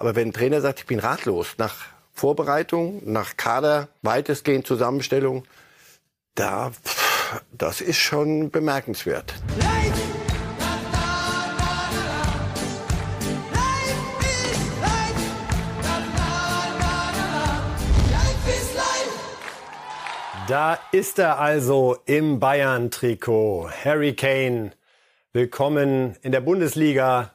Aber wenn ein Trainer sagt, ich bin ratlos nach Vorbereitung, nach Kader, weitestgehend Zusammenstellung, da, das ist schon bemerkenswert. Da ist er also im Bayern-Trikot. Harry Kane, willkommen in der Bundesliga.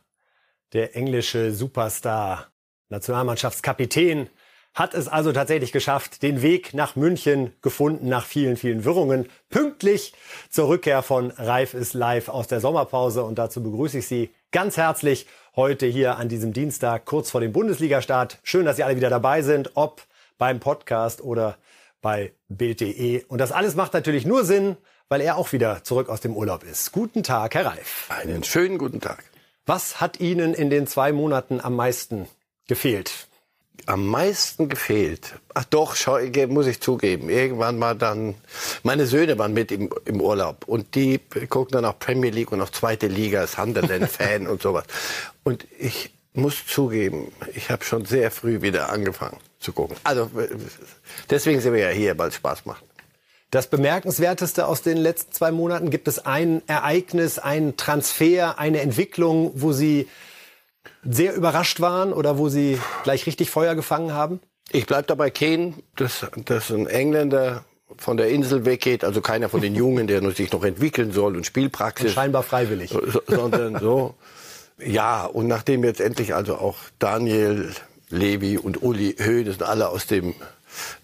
Der englische Superstar, Nationalmannschaftskapitän, hat es also tatsächlich geschafft, den Weg nach München gefunden nach vielen, vielen Wirrungen. Pünktlich zur Rückkehr von Reif ist live aus der Sommerpause und dazu begrüße ich Sie ganz herzlich heute hier an diesem Dienstag kurz vor dem Bundesligastart. Schön, dass Sie alle wieder dabei sind, ob beim Podcast oder bei Bild.de. Und das alles macht natürlich nur Sinn, weil er auch wieder zurück aus dem Urlaub ist. Guten Tag, Herr Reif. Einen schönen guten Tag. Was hat Ihnen in den zwei Monaten am meisten gefehlt? Am meisten gefehlt. Ach doch, schau, muss ich zugeben. Irgendwann mal dann, meine Söhne waren mit im, im Urlaub und die gucken dann auch Premier League und auch zweite Liga, Sunderland-Fan und sowas. Und ich muss zugeben, ich habe schon sehr früh wieder angefangen zu gucken. Also deswegen sind wir ja hier, weil es Spaß macht. Das Bemerkenswerteste aus den letzten zwei Monaten, gibt es ein Ereignis, ein Transfer, eine Entwicklung, wo Sie sehr überrascht waren oder wo Sie gleich richtig Feuer gefangen haben? Ich bleibe dabei Kane, dass, dass ein Engländer von der Insel weggeht, also keiner von den Jungen, der sich noch entwickeln soll und Spielpraxis. Und scheinbar freiwillig. Sondern so. Ja, und nachdem jetzt endlich also auch Daniel Levi und Uli Hoeneß alle aus dem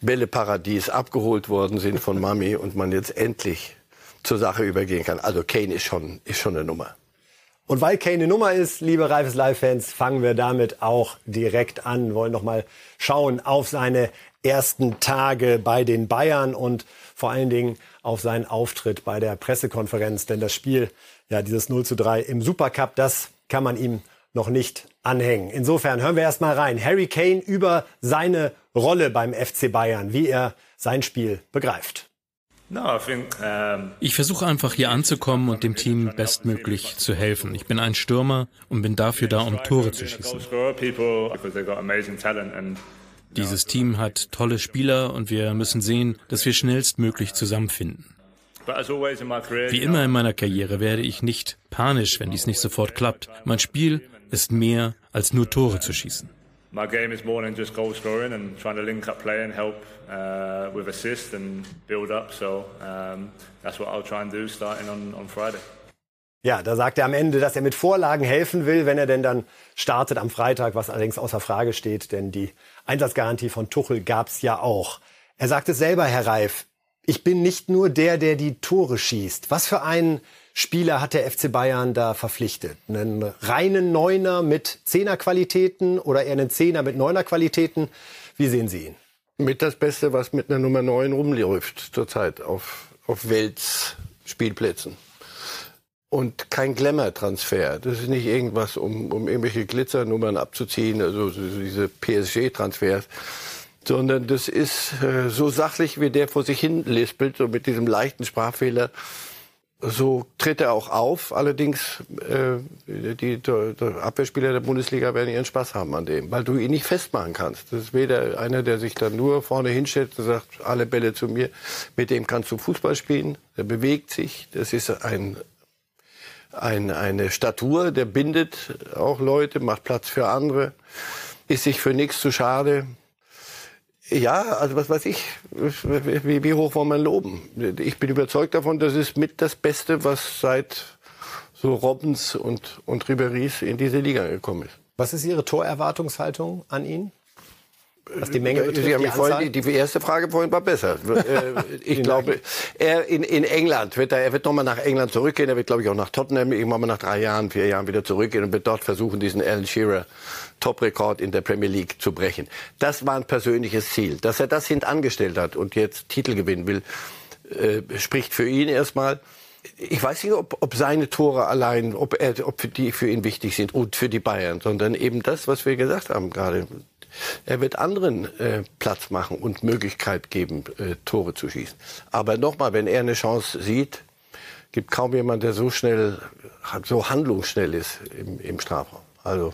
Bälleparadies abgeholt worden sind von Mami und man jetzt endlich zur Sache übergehen kann. Also Kane ist schon, ist schon eine Nummer. Und weil Kane eine Nummer ist, liebe Reifes Live-Fans, fangen wir damit auch direkt an. Wir wollen noch mal schauen auf seine ersten Tage bei den Bayern und vor allen Dingen auf seinen Auftritt bei der Pressekonferenz. Denn das Spiel, ja, dieses 0 zu 3 im Supercup, das kann man ihm noch nicht anhängen. Insofern hören wir erst mal rein. Harry Kane über seine Rolle beim FC Bayern, wie er sein Spiel begreift. Ich versuche einfach hier anzukommen und dem Team bestmöglich zu helfen. Ich bin ein Stürmer und bin dafür da, um Tore zu schießen. Dieses Team hat tolle Spieler und wir müssen sehen, dass wir schnellstmöglich zusammenfinden. Wie immer in meiner Karriere werde ich nicht panisch, wenn dies nicht sofort klappt. Mein Spiel ist mehr als nur Tore zu schießen. My game is more than just goal scoring and trying to link up play and help uh, with assist and build up. So um, that's what I'll try and do starting on, on Friday. Ja, da sagt er am Ende, dass er mit Vorlagen helfen will, wenn er denn dann startet am Freitag, was allerdings außer Frage steht, denn die Einsatzgarantie von Tuchel gab's ja auch. Er sagt es selber, Herr Reif, ich bin nicht nur der, der die Tore schießt. Was für einen Spieler hat der FC Bayern da verpflichtet? Einen reinen Neuner mit Zehnerqualitäten oder eher einen Zehner mit Neunerqualitäten? Wie sehen Sie ihn? Mit das Beste, was mit einer Nummer 9 rumläuft zurzeit auf, auf Welts Spielplätzen. Und kein Glamour-Transfer. Das ist nicht irgendwas, um, um irgendwelche Glitzernummern abzuziehen, also diese PSG-Transfers sondern das ist äh, so sachlich, wie der vor sich hin lispelt, so mit diesem leichten Sprachfehler. So tritt er auch auf. Allerdings, äh, die, die Abwehrspieler der Bundesliga werden ihren Spaß haben an dem, weil du ihn nicht festmachen kannst. Das ist weder einer, der sich dann nur vorne hinstellt und sagt, alle Bälle zu mir. Mit dem kannst du Fußball spielen. Der bewegt sich. Das ist ein, ein, eine Statur, der bindet auch Leute, macht Platz für andere, ist sich für nichts zu schade. Ja, also was weiß ich, wie, wie hoch wollen wir loben? Ich bin überzeugt davon, das ist mit das Beste, was seit so Robbins und, und Riberis in diese Liga gekommen ist. Was ist Ihre Torerwartungshaltung an ihn? Was die Menge betrifft, Sie haben die, vorhin, die, die erste Frage vorhin war besser. Äh, ich glaube, er in, in England wird er, er wird nochmal nach England zurückgehen. Er wird, glaube ich, auch nach Tottenham irgendwann mal nach drei Jahren, vier Jahren wieder zurückgehen und wird dort versuchen, diesen Alan Shearer Top-Rekord in der Premier League zu brechen. Das war ein persönliches Ziel. Dass er das hintangestellt hat und jetzt Titel gewinnen will, äh, spricht für ihn erstmal. Ich weiß nicht, ob, ob seine Tore allein, ob, er, ob die für ihn wichtig sind und für die Bayern, sondern eben das, was wir gesagt haben gerade. Er wird anderen äh, Platz machen und Möglichkeit geben, äh, Tore zu schießen. Aber nochmal, wenn er eine Chance sieht, gibt kaum jemand, der so schnell, so handlungsschnell ist im, im Strafraum. Also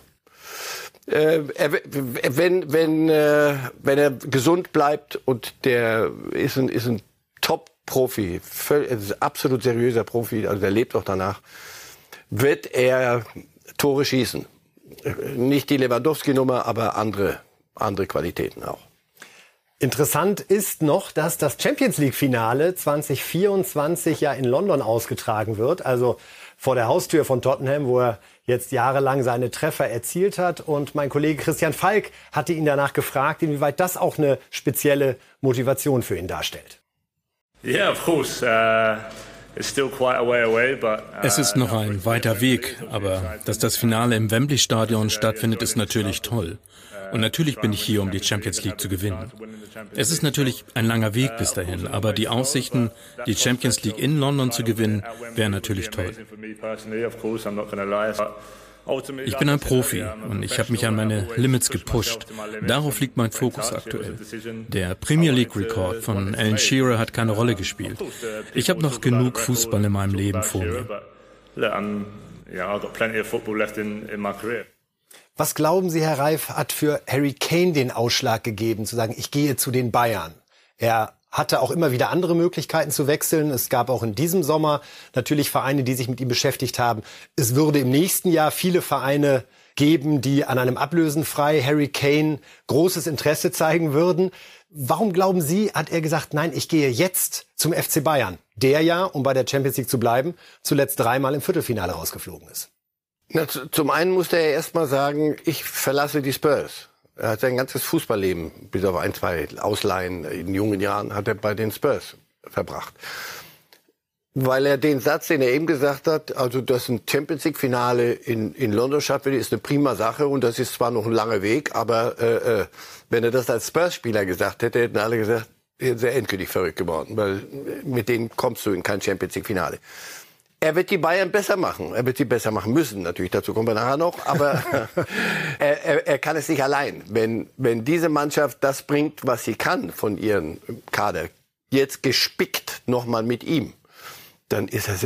Äh, wenn, wenn, äh, wenn er gesund bleibt und der ist ein, ist ein Top-Profi, absolut seriöser Profi, also der lebt auch danach, wird er Tore schießen. Nicht die Lewandowski-Nummer, aber andere, andere Qualitäten auch. Interessant ist noch, dass das Champions League-Finale 2024 ja in London ausgetragen wird. Also vor der Haustür von Tottenham, wo er jetzt jahrelang seine Treffer erzielt hat. Und mein Kollege Christian Falk hatte ihn danach gefragt, inwieweit das auch eine spezielle Motivation für ihn darstellt. Yeah, of course. Uh es ist noch ein weiter Weg, aber dass das Finale im Wembley Stadion stattfindet, ist natürlich toll. Und natürlich bin ich hier, um die Champions League zu gewinnen. Es ist natürlich ein langer Weg bis dahin, aber die Aussichten, die Champions League in London zu gewinnen, wären natürlich toll. Ich bin ein Profi und ich habe mich an meine Limits gepusht. Darauf liegt mein Fokus aktuell. Der Premier League-Rekord von Alan Shearer hat keine Rolle gespielt. Ich habe noch genug Fußball in meinem Leben vor mir. Was glauben Sie, Herr Reif, hat für Harry Kane den Ausschlag gegeben, zu sagen, ich gehe zu den Bayern? Er hatte auch immer wieder andere Möglichkeiten zu wechseln. Es gab auch in diesem Sommer natürlich Vereine, die sich mit ihm beschäftigt haben. Es würde im nächsten Jahr viele Vereine geben, die an einem Ablösenfrei Harry Kane großes Interesse zeigen würden. Warum glauben Sie, hat er gesagt, nein, ich gehe jetzt zum FC Bayern, der ja, um bei der Champions League zu bleiben, zuletzt dreimal im Viertelfinale rausgeflogen ist? Na, zum einen musste er erst mal sagen, ich verlasse die Spurs. Er hat sein ganzes Fußballleben, bis auf ein, zwei Ausleihen in jungen Jahren, hat er bei den Spurs verbracht. Weil er den Satz, den er eben gesagt hat, also dass ein Champions League Finale in, in London stattfindet, ist eine prima Sache und das ist zwar noch ein langer Weg, aber äh, äh, wenn er das als Spurs-Spieler gesagt hätte, hätten alle gesagt, er wäre endgültig verrückt geworden, weil mit denen kommst du in kein Champions League Finale. Er wird die Bayern besser machen. Er wird sie besser machen müssen, natürlich. Dazu kommen wir nachher noch. Aber er, er, er, kann es nicht allein. Wenn, wenn diese Mannschaft das bringt, was sie kann von ihrem Kader, jetzt gespickt nochmal mit ihm, dann ist er,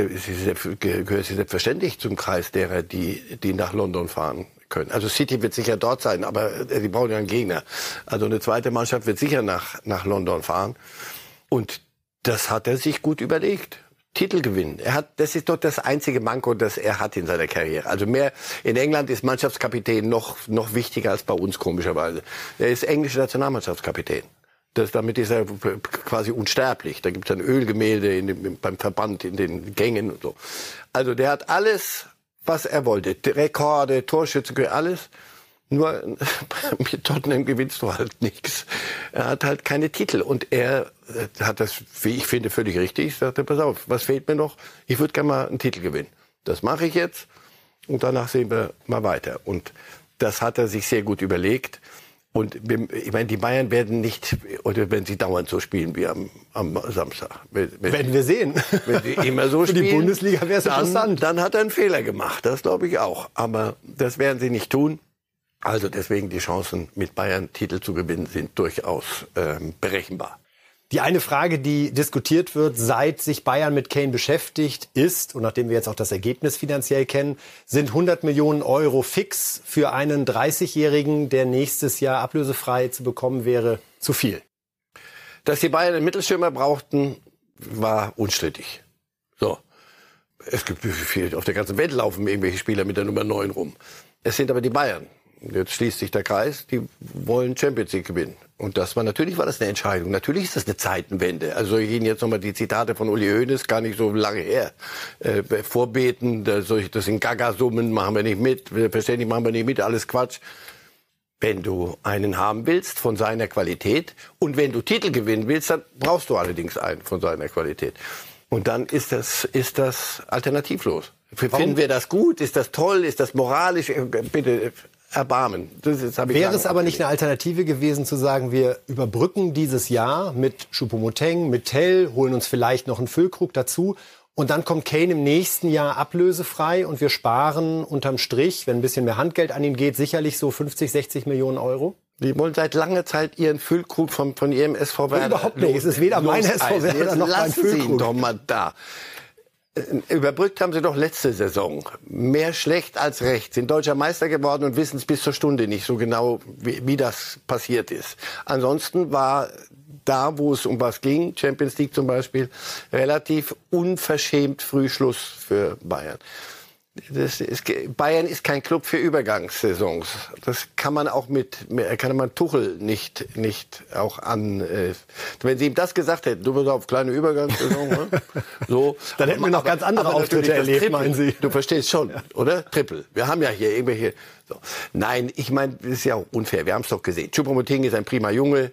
gehört sie selbstverständlich zum Kreis derer, die, die nach London fahren können. Also City wird sicher dort sein, aber sie brauchen ja einen Gegner. Also eine zweite Mannschaft wird sicher nach, nach London fahren. Und das hat er sich gut überlegt. Titel gewinnen. Er hat, das ist doch das einzige Manko, das er hat in seiner Karriere. Also mehr, in England ist Mannschaftskapitän noch, noch wichtiger als bei uns, komischerweise. Er ist englischer Nationalmannschaftskapitän. Das, damit ist er quasi unsterblich. Da gibt es ein Ölgemälde in dem, beim Verband, in den Gängen und so. Also der hat alles, was er wollte. Rekorde, Torschütze, alles. Nur mit Tottenham gewinnst du halt nichts. Er hat halt keine Titel. Und er hat das, wie ich finde, völlig richtig. Sagte, pass auf, was fehlt mir noch? Ich würde gerne mal einen Titel gewinnen. Das mache ich jetzt. Und danach sehen wir mal weiter. Und das hat er sich sehr gut überlegt. Und ich meine, die Bayern werden nicht, oder wenn sie dauernd so spielen wie am, am Samstag. Wenn, wenn, werden wir sehen. Wenn sie immer so spielen. Für die Bundesliga wäre es interessant. Dann hat er einen Fehler gemacht. Das glaube ich auch. Aber das werden sie nicht tun. Also deswegen die Chancen, mit Bayern Titel zu gewinnen, sind durchaus ähm, berechenbar. Die eine Frage, die diskutiert wird, seit sich Bayern mit Kane beschäftigt, ist, und nachdem wir jetzt auch das Ergebnis finanziell kennen, sind 100 Millionen Euro fix für einen 30-Jährigen, der nächstes Jahr ablösefrei zu bekommen wäre, zu viel. Dass die Bayern einen Mittelstürmer brauchten, war unstrittig. So. Es gibt viel, auf der ganzen Welt laufen irgendwelche Spieler mit der Nummer 9 rum. Es sind aber die Bayern jetzt schließt sich der Kreis, die wollen Champions League gewinnen. Und das war natürlich war das eine Entscheidung. Natürlich ist das eine Zeitenwende. Also ich Ihnen jetzt nochmal die Zitate von Uli Hoeneß, gar nicht so lange her. Äh, vorbeten, das, das sind Gagasummen, machen wir nicht mit, verständlich machen wir nicht mit, alles Quatsch. Wenn du einen haben willst von seiner Qualität und wenn du Titel gewinnen willst, dann brauchst du allerdings einen von seiner Qualität. Und dann ist das, ist das alternativlos. Finden Warum? wir das gut? Ist das toll? Ist das moralisch? Äh, bitte Erbarmen. Wäre es aber nicht eine Alternative gewesen zu sagen, wir überbrücken dieses Jahr mit Choupo-Moteng, mit Tell, holen uns vielleicht noch einen Füllkrug dazu und dann kommt Kane im nächsten Jahr ablösefrei und wir sparen unterm Strich, wenn ein bisschen mehr Handgeld an ihn geht, sicherlich so 50, 60 Millionen Euro? Die wollen seit langer Zeit ihren Füllkrug von, von ihrem SV Werder. Überhaupt nicht. Es ist weder mein SV Werder noch mein Füllkrug. Sie ihn doch mal da. Äh, überbrückt haben sie doch letzte Saison. Mehr schlecht als recht. Sind deutscher Meister geworden und wissen es bis zur Stunde nicht so genau, wie, wie das passiert ist. Ansonsten war da, wo es um was ging, Champions League zum Beispiel, relativ unverschämt früh Schluss für Bayern. Ist, Bayern ist kein Club für Übergangssaisons. Das kann man auch mit, kann man Tuchel nicht, nicht auch an. Äh, wenn Sie ihm das gesagt hätten, du bist auf kleine Übergangssaison, ne? so. Dann hätten wir noch aber, ganz andere Auftritte erlebt, Triple, meinen Sie? Du verstehst schon, ja. oder? Triple. Wir haben ja hier irgendwelche. So. Nein, ich meine, das ist ja auch unfair. Wir haben es doch gesehen. Choupo-Moting ist ein prima Junge.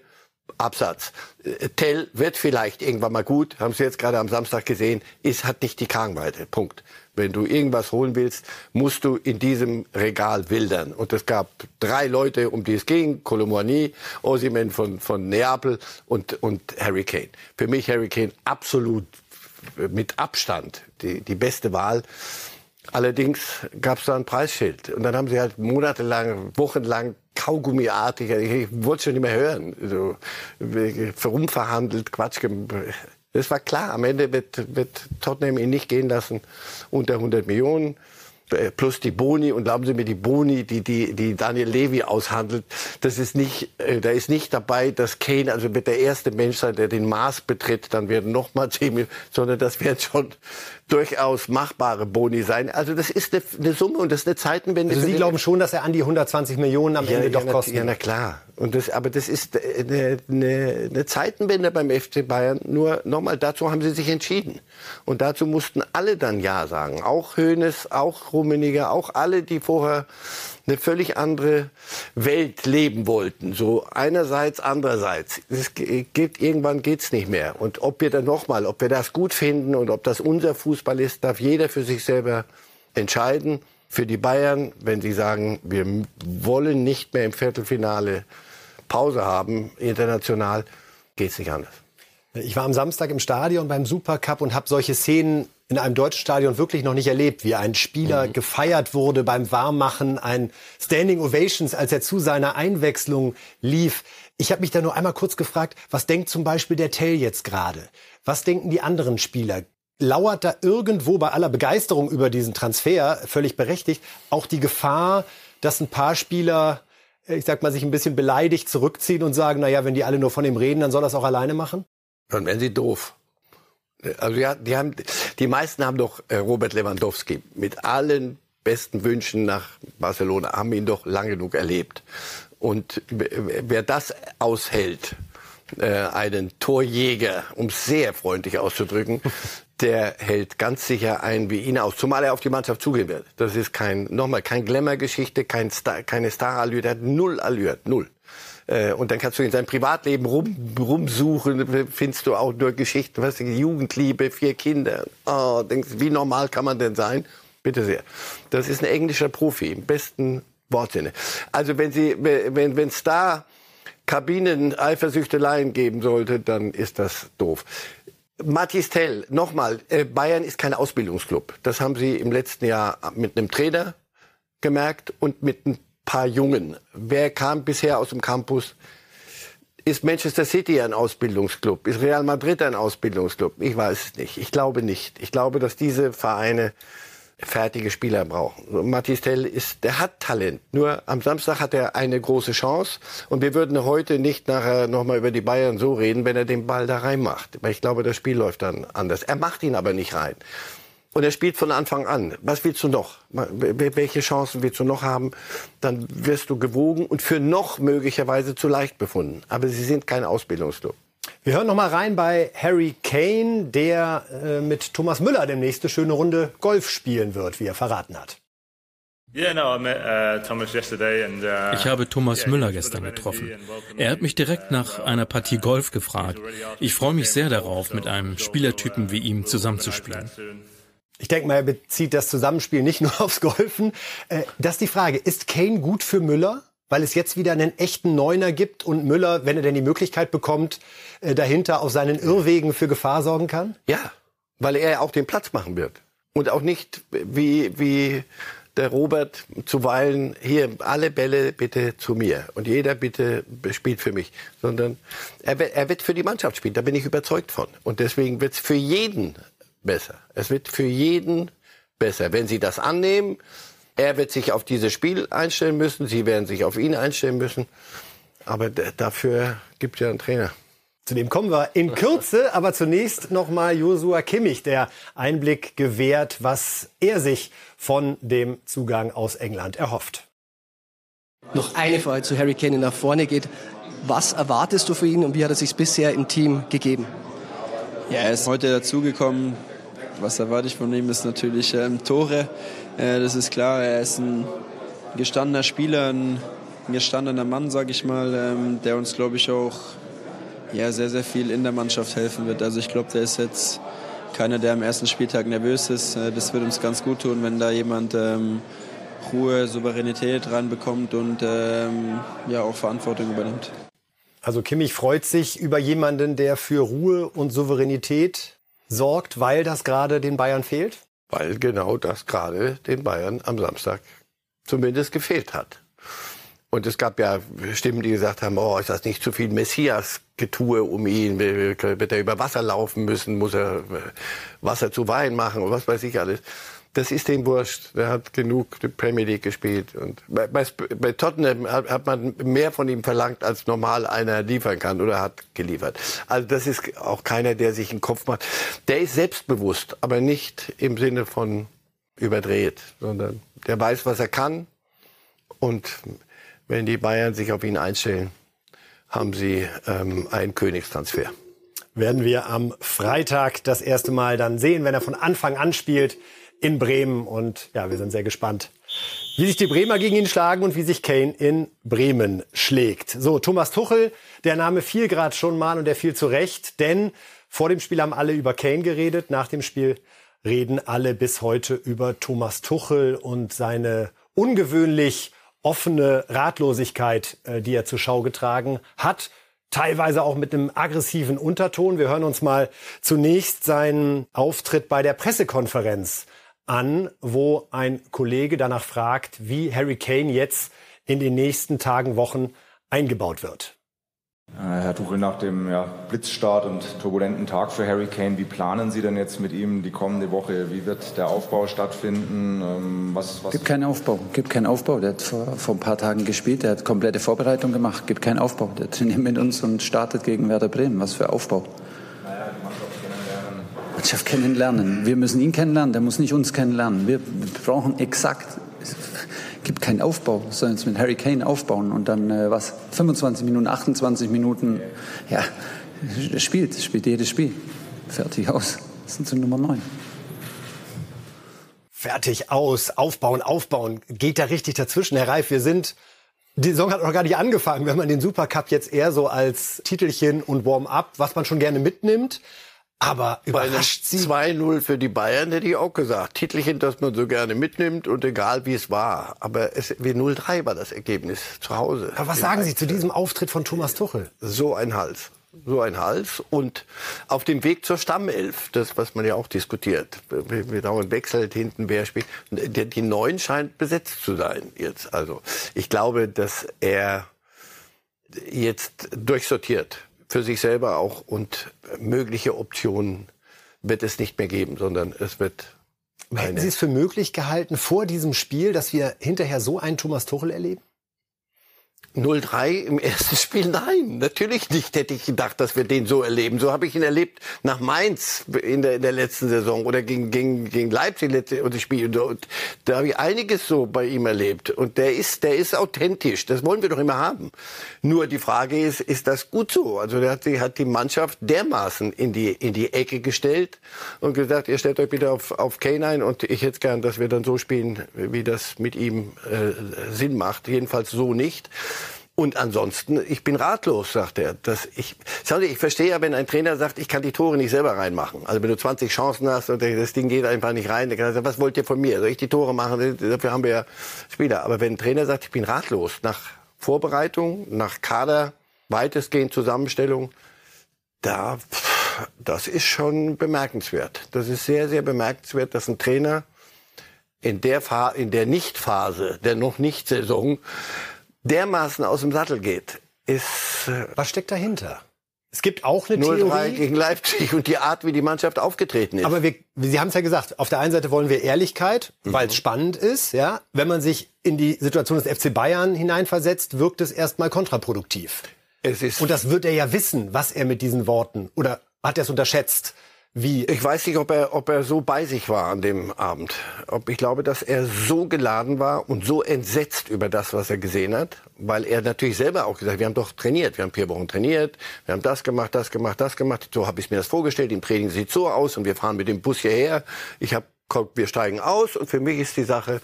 Absatz. Äh, Tell wird vielleicht irgendwann mal gut, haben Sie jetzt gerade am Samstag gesehen, ist, hat nicht die Kragenweite. Punkt. Wenn du irgendwas holen willst, musst du in diesem Regal wildern. Und es gab drei Leute, um die es ging. Colomboigny, Osimen von, von Neapel und, und Harry Kane. Für mich Harry Kane absolut mit Abstand die, die beste Wahl. Allerdings gab es da ein Preisschild. Und dann haben sie halt monatelang, wochenlang Kaugummiartig, ich wollte schon nicht mehr hören, so, verumverhandelt, Quatsch das war klar. Am Ende wird, wird Tottenham ihn nicht gehen lassen unter 100 Millionen. Äh, plus die Boni und glauben Sie mir, die Boni, die, die, die Daniel Levy aushandelt, das ist nicht, äh, da ist nicht dabei, dass Kane also wird der erste Mensch sein, der den Mars betritt, dann werden noch mal 10 Millionen, sondern das werden schon durchaus machbare Boni sein. Also das ist eine, eine Summe und das ist eine Zeitenwende. Also Sie glauben schon, dass er an die 120 Millionen am ja, Ende ja, doch kostet? Ja, na klar. Und das, aber das ist eine, eine, eine Zeitenwende beim FC Bayern. Nur nochmal, dazu haben sie sich entschieden. Und dazu mussten alle dann Ja sagen. Auch Hoeneß, auch Rummeniger, auch alle, die vorher eine völlig andere Welt leben wollten. So einerseits, andererseits. Es geht, irgendwann geht's nicht mehr. Und ob wir dann nochmal, ob wir das gut finden und ob das unser Fußball ist, darf jeder für sich selber entscheiden. Für die Bayern, wenn sie sagen, wir wollen nicht mehr im Viertelfinale Pause haben, international, geht's nicht anders. Ich war am Samstag im Stadion beim Supercup und habe solche Szenen in einem deutschen Stadion wirklich noch nicht erlebt, wie ein Spieler mhm. gefeiert wurde beim Warmmachen, ein Standing Ovations, als er zu seiner Einwechslung lief. Ich habe mich da nur einmal kurz gefragt, was denkt zum Beispiel der Tell jetzt gerade? Was denken die anderen Spieler? Lauert da irgendwo bei aller Begeisterung über diesen Transfer, völlig berechtigt, auch die Gefahr, dass ein paar Spieler ich sag mal, sich ein bisschen beleidigt zurückziehen und sagen, na ja, wenn die alle nur von ihm reden, dann soll er es auch alleine machen? Dann wären sie doof. Also ja, die haben, die meisten haben doch äh, Robert Lewandowski mit allen besten Wünschen nach Barcelona, haben ihn doch lange genug erlebt. Und wer das aushält, äh, einen Torjäger, um sehr freundlich auszudrücken, der hält ganz sicher einen wie ihn aus, zumal er auf die Mannschaft zugehen wird. Das ist kein, nochmal, kein Glamour-Geschichte, kein Star, keine Star-Allure, der hat null Allure, null. Äh, und dann kannst du in seinem Privatleben rum, rumsuchen, findest du auch nur Geschichten, was Jugendliebe, vier Kinder. Oh, denkst, wie normal kann man denn sein? Bitte sehr. Das ist ein englischer Profi, im besten Wortsinne. Also wenn sie, wenn, wenn es da Kabinen-Eifersüchteleien geben sollte, dann ist das doof. Mathis Tell, nochmal, äh, Bayern ist kein Ausbildungsclub. Das haben sie im letzten Jahr mit einem Trainer gemerkt und mit ein paar Jungen. Wer kam bisher aus dem Campus? Ist Manchester City ein Ausbildungsclub? Ist Real Madrid ein Ausbildungsclub? Ich weiß es nicht. Ich glaube nicht. Ich glaube, dass diese Vereine fertige Spieler brauchen. Mathis Tell ist, der hat Talent. Nur am Samstag hat er eine große Chance. Und wir würden heute nicht nachher nochmal über die Bayern so reden, wenn er den Ball da reinmacht. Weil ich glaube, das Spiel läuft dann anders. Er macht ihn aber nicht rein. Und er spielt von Anfang an. Was willst du noch? Welche Chancen willst du noch haben? Dann wirst du gewogen und für noch möglicherweise zu leicht befunden. Aber sie sind kein Ausbildungsclub. Wir hören noch mal rein bei Harry Kane, der äh, mit Thomas Müller demnächst eine schöne Runde Golf spielen wird, wie er verraten hat. Uh, uh, ich habe Thomas Müller gestern getroffen. Er hat mich direkt nach einer Partie Golf gefragt. Ich freue mich sehr darauf, mit einem Spielertypen wie ihm zusammenzuspielen. Ich denke mal, er bezieht das Zusammenspiel nicht nur aufs Golfen. Äh, das ist die Frage. Ist Kane gut für Müller? Weil es jetzt wieder einen echten Neuner gibt und Müller, wenn er denn die Möglichkeit bekommt, äh, dahinter auf seinen Irrwegen für Gefahr sorgen kann? Ja, weil er auch den Platz machen wird. Und auch nicht wie, wie der Robert zuweilen, hier alle Bälle bitte zu mir und jeder bitte spielt für mich, sondern er, er wird für die Mannschaft spielen, da bin ich überzeugt von. Und deswegen wird es für jeden besser. Es wird für jeden besser, wenn sie das annehmen. Er wird sich auf dieses Spiel einstellen müssen, sie werden sich auf ihn einstellen müssen. Aber dafür gibt es ja einen Trainer. Zu dem kommen wir in Kürze, aber zunächst nochmal Josua Kimmich, der Einblick gewährt, was er sich von dem Zugang aus England erhofft. Noch eine Frage zu Harry Kane, nach vorne geht. Was erwartest du für ihn und wie hat er sich bisher im Team gegeben? Ja, er ist heute dazugekommen. Was erwarte ich von ihm ist natürlich ähm, Tore. Das ist klar, er ist ein gestandener Spieler, ein, ein gestandener Mann, sag ich mal, ähm, der uns, glaube ich, auch ja, sehr, sehr viel in der Mannschaft helfen wird. Also ich glaube, der ist jetzt keiner, der am ersten Spieltag nervös ist. Äh, das wird uns ganz gut tun, wenn da jemand ähm, Ruhe, Souveränität reinbekommt und ähm, ja auch Verantwortung übernimmt. Also Kimmich freut sich über jemanden, der für Ruhe und Souveränität sorgt, weil das gerade den Bayern fehlt? Weil genau das gerade den Bayern am Samstag zumindest gefehlt hat. Und es gab ja Stimmen, die gesagt haben, oh, ist das nicht zu viel Messias-Getue um ihn? Wird er über Wasser laufen müssen? Muss er äh, Wasser zu Wein machen? Und was weiß ich alles. Das ist dem wurscht. Der hat genug Premier League gespielt. Und bei, bei Tottenham hat man mehr von ihm verlangt, als normal einer liefern kann oder hat geliefert. Also das ist auch keiner, der sich einen Kopf macht. Der ist selbstbewusst, aber nicht im Sinne von überdreht, sondern der weiß, was er kann. Und wenn die Bayern sich auf ihn einstellen, haben sie ähm, einen Königstransfer. Werden wir am Freitag das erste Mal dann sehen, wenn er von Anfang an spielt in Bremen. Und ja, wir sind sehr gespannt, wie sich die Bremer gegen ihn schlagen und wie sich Kane in Bremen schlägt. So, Thomas Tuchel, der Name fiel gerade schon mal und der fiel zu Recht, denn vor dem Spiel haben alle über Kane geredet, nach dem Spiel reden alle bis heute über Thomas Tuchel und seine ungewöhnlich offene Ratlosigkeit, äh, die er zur Schau getragen hat. Teilweise auch mit einem aggressiven Unterton. Wir hören uns mal zunächst seinen Auftritt bei der Pressekonferenz an, wo ein Kollege danach fragt, wie Harry Kane jetzt in den nächsten Tagen, Wochen eingebaut wird. Äh, Herr Tuchel, nach dem ja, Blitzstart und turbulenten Tag für Harry Kane, wie planen Sie denn jetzt mit ihm die kommende Woche? Wie wird der Aufbau stattfinden? Ähm, was, was gibt keinen Aufbau, gibt keinen Aufbau. Der hat vor, vor ein paar Tagen gespielt, der hat komplette Vorbereitung gemacht, gibt keinen Aufbau. Der trainiert mit uns und startet gegen Werder Bremen. Was für Aufbau? Naja, die Mannschaft kennenlernen. Mannschaft kennenlernen. Wir müssen ihn kennenlernen, der muss nicht uns kennenlernen. Wir brauchen exakt gibt keinen Aufbau, sollen jetzt mit Harry Kane aufbauen und dann äh, was 25 Minuten, 28 Minuten, ja, spielt, spielt jedes Spiel. Fertig aus. Das sind so Nummer 9. Fertig aus, aufbauen, aufbauen. Geht da richtig dazwischen, Herr Reif? Wir sind die Saison hat noch gar nicht angefangen, wenn man den Supercup jetzt eher so als Titelchen und Warm-up, was man schon gerne mitnimmt. Aber überrascht Sie? 2-0 für die Bayern hätte ich auch gesagt. Titelchen, das man so gerne mitnimmt und egal wie es war. Aber es, wie 0-3 war das Ergebnis zu Hause. Aber was sagen Sie zu diesem Auftritt von Thomas Tuchel? So ein Hals. So ein Hals. Und auf dem Weg zur Stammelf, das, was man ja auch diskutiert. Wir dauernd wechselt hinten, wer spielt. Die, die Neun scheint besetzt zu sein jetzt. Also, ich glaube, dass er jetzt durchsortiert für sich selber auch und mögliche Optionen wird es nicht mehr geben, sondern es wird. Hätten Sie es für möglich gehalten vor diesem Spiel, dass wir hinterher so einen Thomas Tuchel erleben? 0-3 im ersten Spiel, nein, natürlich nicht hätte ich gedacht, dass wir den so erleben. So habe ich ihn erlebt nach Mainz in der, in der letzten Saison oder gegen, gegen, gegen Leipzig und Spiel. Und da habe ich einiges so bei ihm erlebt. Und der ist, der ist authentisch. Das wollen wir doch immer haben. Nur die Frage ist, ist das gut so? Also der hat, die, hat die Mannschaft dermaßen in die, in die Ecke gestellt und gesagt, ihr stellt euch bitte auf, auf Kane ein und ich hätte gern, dass wir dann so spielen, wie das mit ihm äh, Sinn macht. Jedenfalls so nicht. Und ansonsten, ich bin ratlos, sagt er. Dass ich, schau ich verstehe ja, wenn ein Trainer sagt, ich kann die Tore nicht selber reinmachen. Also wenn du 20 Chancen hast und das Ding geht einfach nicht rein, dann kann er sagen, was wollt ihr von mir? Soll ich die Tore machen? Dafür haben wir ja Spieler. Aber wenn ein Trainer sagt, ich bin ratlos, nach Vorbereitung, nach Kader, weitestgehend Zusammenstellung, da, das ist schon bemerkenswert. Das ist sehr, sehr bemerkenswert, dass ein Trainer in der, Fa in der Nicht-Phase, der noch Nicht-Saison, dermaßen aus dem Sattel geht, ist. Äh Was steckt dahinter? Es gibt auch eine 0 Theorie gegen Leipzig und die Art, wie die Mannschaft aufgetreten ist. Aber wir, Sie haben es ja gesagt. Auf der einen Seite wollen wir Ehrlichkeit, mhm. weil es spannend ist. Ja, wenn man sich in die Situation des FC Bayern hineinversetzt, wirkt es erstmal kontraproduktiv. Es ist und das wird er ja wissen, was er mit diesen Worten oder hat er es unterschätzt? Wie? Ich weiß nicht, ob er, ob er so bei sich war an dem Abend. Ob ich glaube, dass er so geladen war und so entsetzt über das, was er gesehen hat, weil er natürlich selber auch gesagt, hat, wir haben doch trainiert, wir haben vier Wochen trainiert, wir haben das gemacht, das gemacht, das gemacht. So habe ich mir das vorgestellt. Im Training sieht so aus und wir fahren mit dem Bus hierher. Ich habe, wir steigen aus und für mich ist die Sache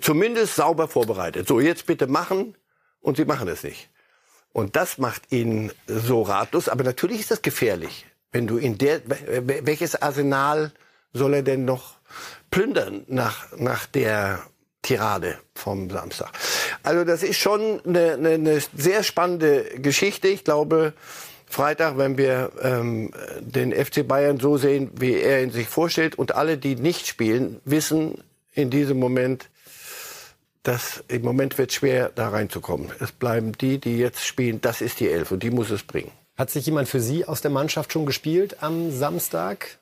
zumindest sauber vorbereitet. So jetzt bitte machen und sie machen es nicht. Und das macht ihn so ratlos. Aber natürlich ist das gefährlich. Wenn du in der, welches Arsenal soll er denn noch plündern nach, nach der Tirade vom Samstag? Also das ist schon eine, eine, eine sehr spannende Geschichte. Ich glaube, Freitag, wenn wir ähm, den FC Bayern so sehen, wie er ihn sich vorstellt, und alle, die nicht spielen, wissen in diesem Moment, dass im Moment wird schwer, da reinzukommen. Es bleiben die, die jetzt spielen. Das ist die Elf und die muss es bringen. Hat sich jemand für Sie aus der Mannschaft schon gespielt am Samstag?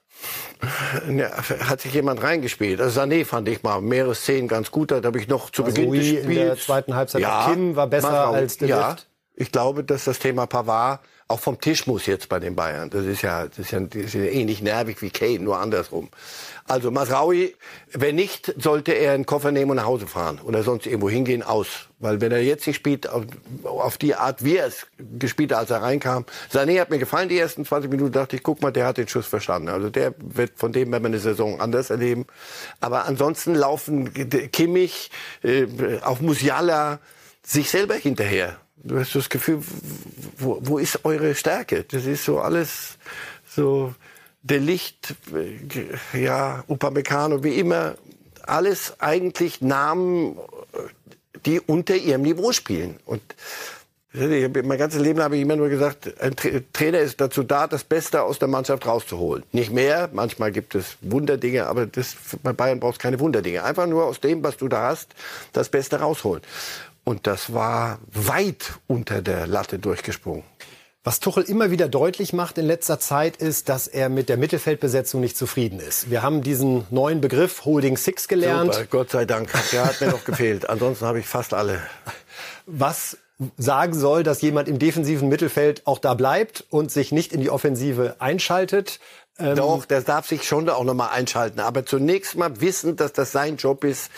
Ja, hat sich jemand reingespielt. Also Sané fand ich mal mehrere Szenen ganz gut. Da habe ich noch zu also Beginn des Spiels. in der zweiten Halbzeit. Ja, Kim war besser Marau, als der Ja, ich glaube, dass das Thema Pavard auch vom Tisch muss jetzt bei den Bayern. Das ist ja, das ist ja, das ist ja ähnlich nervig wie Kane, nur andersrum. Also Masraui, wenn nicht, sollte er einen Koffer nehmen und nach Hause fahren oder sonst irgendwo hingehen, aus. Weil wenn er jetzt nicht spielt, auf, auf die Art, wie er es gespielt hat, als er reinkam. Sané hat mir gefallen, die ersten 20 Minuten dachte ich, guck mal, der hat den Schuss verstanden. Also der wird von dem werden wir eine Saison anders erleben. Aber ansonsten laufen Kimmich, äh, auch Musiala sich selber hinterher. Du hast das Gefühl, wo, wo ist eure Stärke? Das ist so alles so der Licht, ja, Upamecano, wie immer, alles eigentlich Namen, die unter ihrem Niveau spielen. Und mein ganzes Leben habe ich immer nur gesagt, ein Trainer ist dazu da, das Beste aus der Mannschaft rauszuholen. Nicht mehr, manchmal gibt es Wunderdinge, aber das, bei Bayern brauchst keine Wunderdinge. Einfach nur aus dem, was du da hast, das Beste rausholen. Und das war weit unter der Latte durchgesprungen. Was Tuchel immer wieder deutlich macht in letzter Zeit ist, dass er mit der Mittelfeldbesetzung nicht zufrieden ist. Wir haben diesen neuen Begriff Holding Six gelernt. Super, Gott sei Dank. Der hat mir noch gefehlt. Ansonsten habe ich fast alle. Was sagen soll, dass jemand im defensiven Mittelfeld auch da bleibt und sich nicht in die Offensive einschaltet. Ähm Doch, der darf sich schon auch noch mal einschalten. Aber zunächst mal wissen, dass das sein Job ist.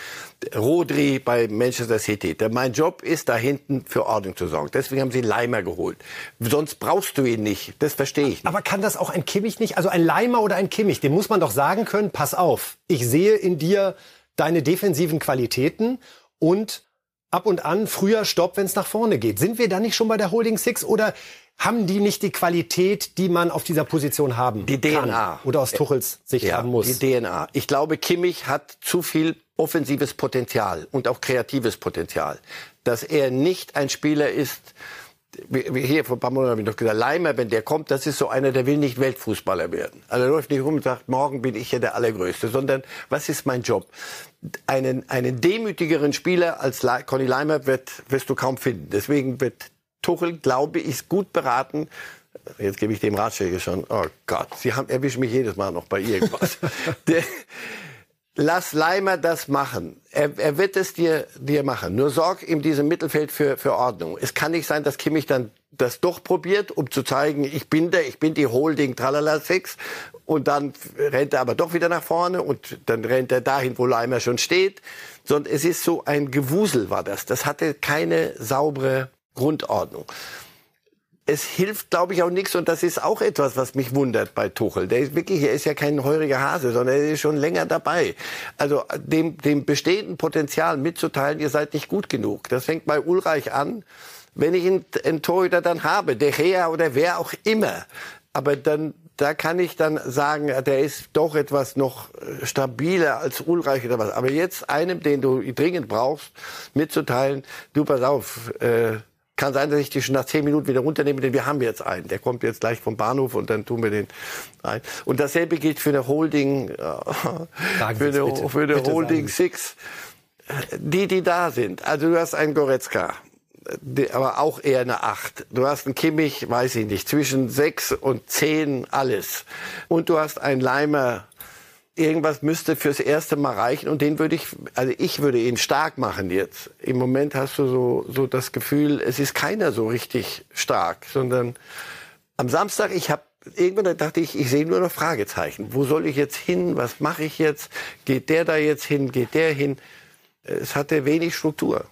Rodri bei Manchester City. Der, mein Job ist, da hinten für Ordnung zu sorgen. Deswegen haben sie Leimer geholt. Sonst brauchst du ihn nicht. Das verstehe ich nicht. Aber kann das auch ein Kimmich nicht? Also ein Leimer oder ein Kimmich, dem muss man doch sagen können, pass auf, ich sehe in dir deine defensiven Qualitäten und ab und an früher Stopp, wenn es nach vorne geht. Sind wir da nicht schon bei der Holding Six oder haben die nicht die Qualität, die man auf dieser Position haben Die DNA. Kann oder aus Tuchels Sicht ja, haben muss? Die DNA. Ich glaube, Kimmich hat zu viel offensives Potenzial und auch kreatives Potenzial. Dass er nicht ein Spieler ist, wie hier vor ein paar Monaten habe ich noch gesagt, Leimer, wenn der kommt, das ist so einer, der will nicht Weltfußballer werden. Also er läuft nicht rum und sagt, morgen bin ich ja der Allergrößte, sondern was ist mein Job? Einen, einen demütigeren Spieler als Conny Leimer wird, wirst du kaum finden. Deswegen wird Tuchel, glaube ich, gut beraten. Jetzt gebe ich dem Ratschläge schon. Oh Gott, Sie haben, erwischen mich jedes Mal noch bei irgendwas. Der, lass Leimer das machen. Er, er wird es dir, dir machen. Nur sorg in diesem Mittelfeld für, für Ordnung. Es kann nicht sein, dass Kimmich dann das doch probiert, um zu zeigen, ich bin der, ich bin die Holding Tralala Six. Und dann rennt er aber doch wieder nach vorne und dann rennt er dahin, wo Leimer schon steht. Sondern es ist so ein Gewusel war das. Das hatte keine saubere Grundordnung. Es hilft, glaube ich, auch nichts und das ist auch etwas, was mich wundert bei Tuchel. Der ist wirklich, er ist ja kein heuriger Hase, sondern er ist schon länger dabei. Also dem, dem bestehenden Potenzial mitzuteilen, ihr seid nicht gut genug. Das fängt bei Ulreich an. Wenn ich einen, einen Torhüter dann habe, der Rea oder wer auch immer, aber dann da kann ich dann sagen, der ist doch etwas noch stabiler als Ulreich oder was. Aber jetzt einem, den du dringend brauchst, mitzuteilen, du pass auf, äh, kann sein, dass ich die schon nach zehn Minuten wieder runternehme, denn wir haben jetzt einen. Der kommt jetzt gleich vom Bahnhof und dann tun wir den rein. Und dasselbe gilt für eine Holding, äh, für eine, bitte, für eine Holding Six. Die, die da sind. Also du hast einen Goretzka. aber auch eher eine Acht. Du hast einen Kimmich, weiß ich nicht, zwischen sechs und zehn alles. Und du hast einen Leimer, irgendwas müsste fürs erste Mal reichen und den würde ich, also ich würde ihn stark machen jetzt. Im Moment hast du so, so das Gefühl, es ist keiner so richtig stark, sondern am Samstag, ich habe irgendwann dachte ich, ich sehe nur noch Fragezeichen. Wo soll ich jetzt hin? Was mache ich jetzt? Geht der da jetzt hin? Geht der hin? Es hatte wenig Struktur.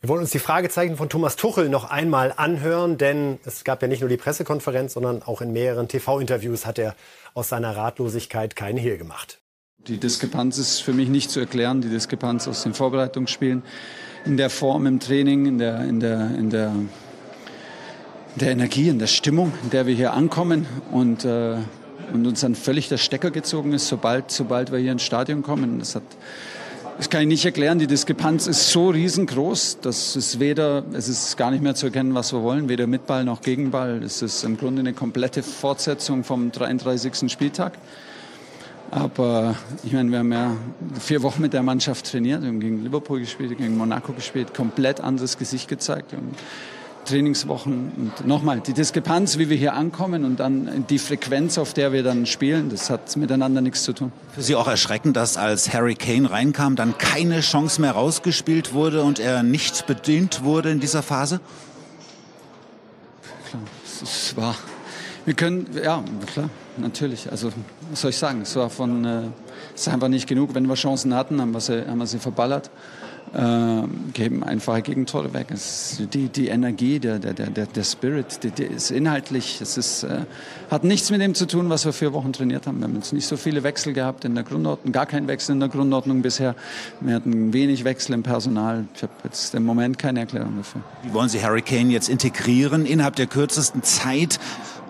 Wir wollen uns die Fragezeichen von Thomas Tuchel noch einmal anhören, denn es gab ja nicht nur die Pressekonferenz, sondern auch in mehreren TV-Interviews hat er aus seiner Ratlosigkeit keinen Hehl gemacht. Die Diskrepanz ist für mich nicht zu erklären, die Diskrepanz aus den Vorbereitungsspielen, in der Form im Training, in der, in der, in der, der Energie, in der Stimmung, in der wir hier ankommen und, äh, und uns dann völlig der Stecker gezogen ist, sobald, sobald wir hier ins Stadion kommen. Das hat das kann ich nicht erklären. Die Diskrepanz ist so riesengroß, dass es weder, es ist gar nicht mehr zu erkennen, was wir wollen, weder mit Ball noch gegen Ball. Es ist im Grunde eine komplette Fortsetzung vom 33. Spieltag. Aber ich meine, wir haben ja vier Wochen mit der Mannschaft trainiert, wir haben gegen Liverpool gespielt, gegen Monaco gespielt, komplett anderes Gesicht gezeigt. Und Trainingswochen. Und nochmal, die Diskrepanz, wie wir hier ankommen und dann die Frequenz, auf der wir dann spielen, das hat miteinander nichts zu tun. Für Sie auch erschreckend, dass als Harry Kane reinkam, dann keine Chance mehr rausgespielt wurde und er nicht bedient wurde in dieser Phase? Klar, es war. Wir können, ja, klar, natürlich. Also, was soll ich sagen? Es war von, äh, es ist einfach nicht genug. Wenn wir Chancen hatten, haben wir sie, haben wir sie verballert äh, geben einfache Gegentore weg. Es, die, die Energie, der, der, der, der Spirit, die, die ist inhaltlich, es ist, äh, hat nichts mit dem zu tun, was wir vier Wochen trainiert haben. Wir haben jetzt nicht so viele Wechsel gehabt in der Grundordnung, gar keinen Wechsel in der Grundordnung bisher. Wir hatten wenig Wechsel im Personal. Ich habe jetzt im Moment keine Erklärung dafür. Wie wollen Sie Harry Kane jetzt integrieren innerhalb der kürzesten Zeit?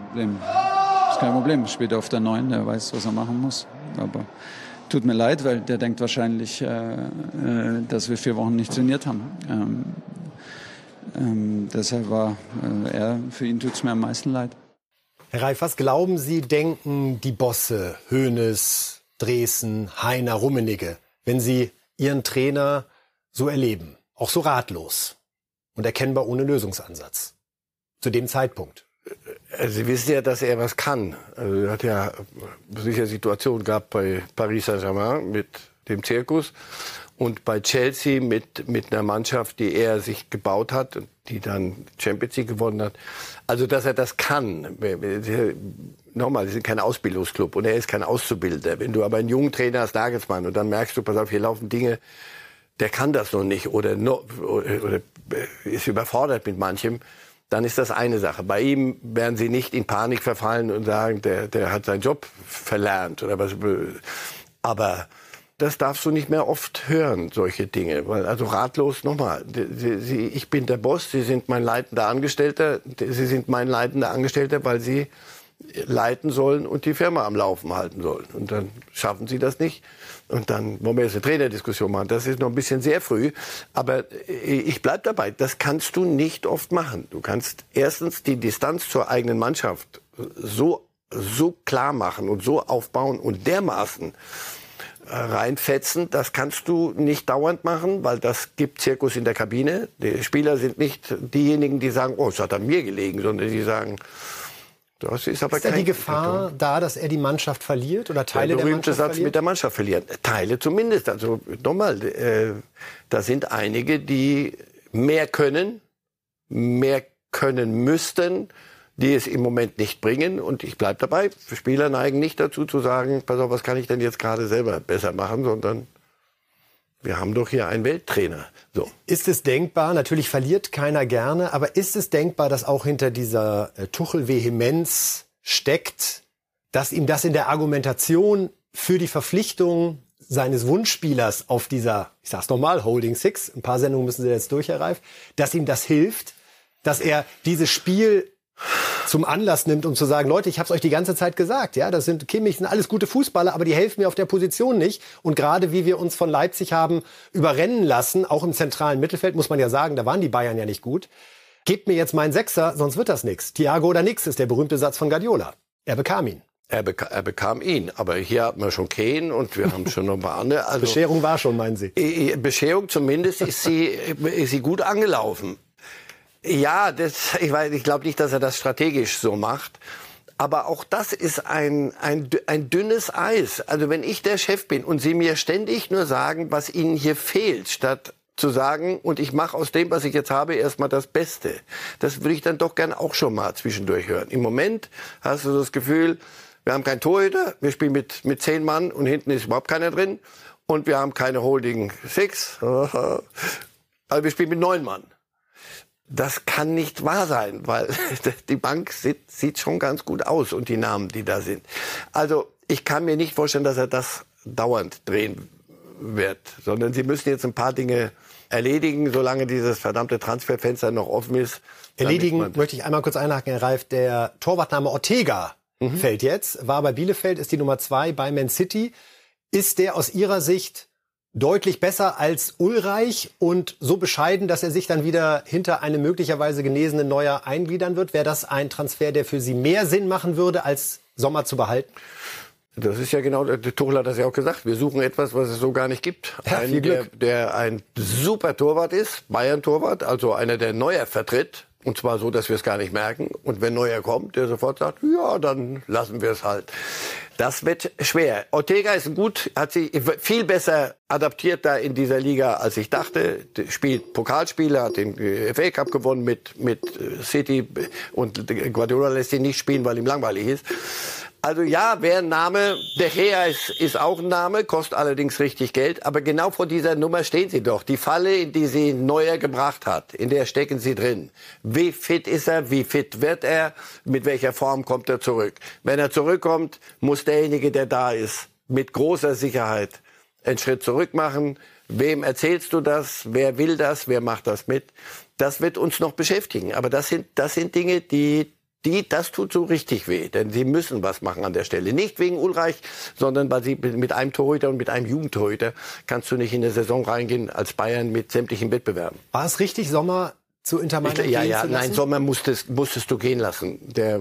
Problem. Das ist kein Problem. Spielt auf der Neuen, der weiß, was er machen muss. Aber Tut mir leid, weil der denkt wahrscheinlich, äh, äh, dass wir vier Wochen nicht trainiert haben. Ähm, ähm, deshalb war äh, er, für ihn tut es mir am meisten leid. Herr Reif, was glauben Sie, denken die Bosse, Hoeneß, Dresden, Heiner, Rummenigge, wenn sie ihren Trainer so erleben, auch so ratlos und erkennbar ohne Lösungsansatz? Zu dem Zeitpunkt. Also Sie wissen ja, dass er was kann. Also er hat ja sicher Situationen gehabt bei Paris Saint-Germain mit dem Zirkus und bei Chelsea mit, mit einer Mannschaft, die er sich gebaut hat und die dann Champions League gewonnen hat. Also, dass er das kann. Nochmal, sie sind kein Ausbildungsclub und er ist kein Auszubildender. Wenn du aber einen jungen Trainer hast, Nagelsmann, und dann merkst du, pass auf, hier laufen Dinge, der kann das noch nicht oder, oder ist überfordert mit manchem, dann ist das eine Sache. Bei ihm werden sie nicht in Panik verfallen und sagen, der, der hat seinen Job verlernt oder was. Aber das darfst du nicht mehr oft hören, solche Dinge. Also ratlos nochmal. Ich bin der Boss, Sie sind mein leitender Angestellter. Sie sind mein leitender Angestellter, weil Sie leiten sollen und die Firma am Laufen halten sollen. Und dann schaffen Sie das nicht. Und dann wollen wir jetzt eine Trainerdiskussion machen. Das ist noch ein bisschen sehr früh. Aber ich bleib dabei. Das kannst du nicht oft machen. Du kannst erstens die Distanz zur eigenen Mannschaft so, so klar machen und so aufbauen und dermaßen äh, reinfetzen. Das kannst du nicht dauernd machen, weil das gibt Zirkus in der Kabine. Die Spieler sind nicht diejenigen, die sagen, oh, es hat an mir gelegen, sondern die sagen, das ist aber ist da die Gefahr Rettung. da, dass er die Mannschaft verliert oder Teile der, der Mannschaft Satz verliert? mit der Mannschaft verlieren. Teile zumindest. Also nochmal, äh, da sind einige, die mehr können, mehr können müssten, die es im Moment nicht bringen. Und ich bleibe dabei. Spieler neigen nicht dazu zu sagen, pass auf, was kann ich denn jetzt gerade selber besser machen, sondern wir haben doch hier einen Welttrainer. So. Ist es denkbar, natürlich verliert keiner gerne, aber ist es denkbar, dass auch hinter dieser äh, Tuchel-Vehemenz steckt, dass ihm das in der Argumentation für die Verpflichtung seines Wunschspielers auf dieser, ich sag's nochmal, Holding Six, ein paar Sendungen müssen Sie jetzt durch, dass ihm das hilft, dass er dieses Spiel zum Anlass nimmt, um zu sagen, Leute, ich habe es euch die ganze Zeit gesagt, ja, das sind Kimmich, sind alles gute Fußballer, aber die helfen mir auf der Position nicht. Und gerade wie wir uns von Leipzig haben überrennen lassen, auch im zentralen Mittelfeld, muss man ja sagen, da waren die Bayern ja nicht gut. Gebt mir jetzt meinen Sechser, sonst wird das nichts. Thiago oder nix ist der berühmte Satz von Guardiola. Er bekam ihn. Er, beka er, bekam ihn, aber hier hatten wir schon Kane und wir haben schon noch ein paar andere. Also, Bescherung war schon, meinen Sie? Bescherung zumindest ist sie, ist sie gut angelaufen. Ja, das, ich, weiß, ich glaube nicht, dass er das strategisch so macht. Aber auch das ist ein, ein, ein dünnes Eis. Also wenn ich der Chef bin und Sie mir ständig nur sagen, was Ihnen hier fehlt, statt zu sagen, und ich mache aus dem, was ich jetzt habe, erstmal das Beste. Das würde ich dann doch gern auch schon mal zwischendurch hören. Im Moment hast du das Gefühl, wir haben keinen Torhüter, wir spielen mit, mit zehn Mann und hinten ist überhaupt keiner drin. Und wir haben keine Holding Six. Also wir spielen mit neun Mann. Das kann nicht wahr sein, weil die Bank sieht, sieht schon ganz gut aus und die Namen, die da sind. Also ich kann mir nicht vorstellen, dass er das dauernd drehen wird, sondern sie müssen jetzt ein paar Dinge erledigen, solange dieses verdammte Transferfenster noch offen ist. Erledigen möchte ich einmal kurz einhaken, Herr Reif. Der Torwartname Ortega mhm. fällt jetzt, war bei Bielefeld, ist die Nummer zwei bei Man City. Ist der aus Ihrer Sicht deutlich besser als Ulreich und so bescheiden, dass er sich dann wieder hinter einem möglicherweise genesenen Neuer eingliedern wird? Wäre das ein Transfer, der für Sie mehr Sinn machen würde, als Sommer zu behalten? Das ist ja genau, der Tuchel hat das ja auch gesagt. Wir suchen etwas, was es so gar nicht gibt. Ja, einen, der, der ein super Torwart ist, Bayern-Torwart, also einer, der Neuer vertritt. Und zwar so, dass wir es gar nicht merken. Und wenn Neuer kommt, der sofort sagt, ja, dann lassen wir es halt. Das wird schwer. Ortega ist gut, hat sich viel besser adaptiert da in dieser Liga, als ich dachte. Spielt Pokalspiele, hat den FA Cup gewonnen mit, mit City und Guardiola lässt ihn nicht spielen, weil ihm langweilig ist. Also ja, wäre ein Name, der Gea ist, ist auch ein Name, kostet allerdings richtig Geld. Aber genau vor dieser Nummer stehen sie doch. Die Falle, in die sie Neuer gebracht hat, in der stecken sie drin. Wie fit ist er, wie fit wird er, mit welcher Form kommt er zurück. Wenn er zurückkommt, muss derjenige, der da ist, mit großer Sicherheit einen Schritt zurück machen. Wem erzählst du das? Wer will das? Wer macht das mit? Das wird uns noch beschäftigen. Aber das sind, das sind Dinge, die die, das tut so richtig weh, denn sie müssen was machen an der Stelle. Nicht wegen Ulreich, sondern weil sie mit einem Torhüter und mit einem Jugendtorhüter kannst du nicht in der Saison reingehen als Bayern mit sämtlichen Wettbewerben. War es richtig, Sommer zu Inter Mailand Ja, ja, nein, Sommer musstest, musstest du gehen lassen. Der,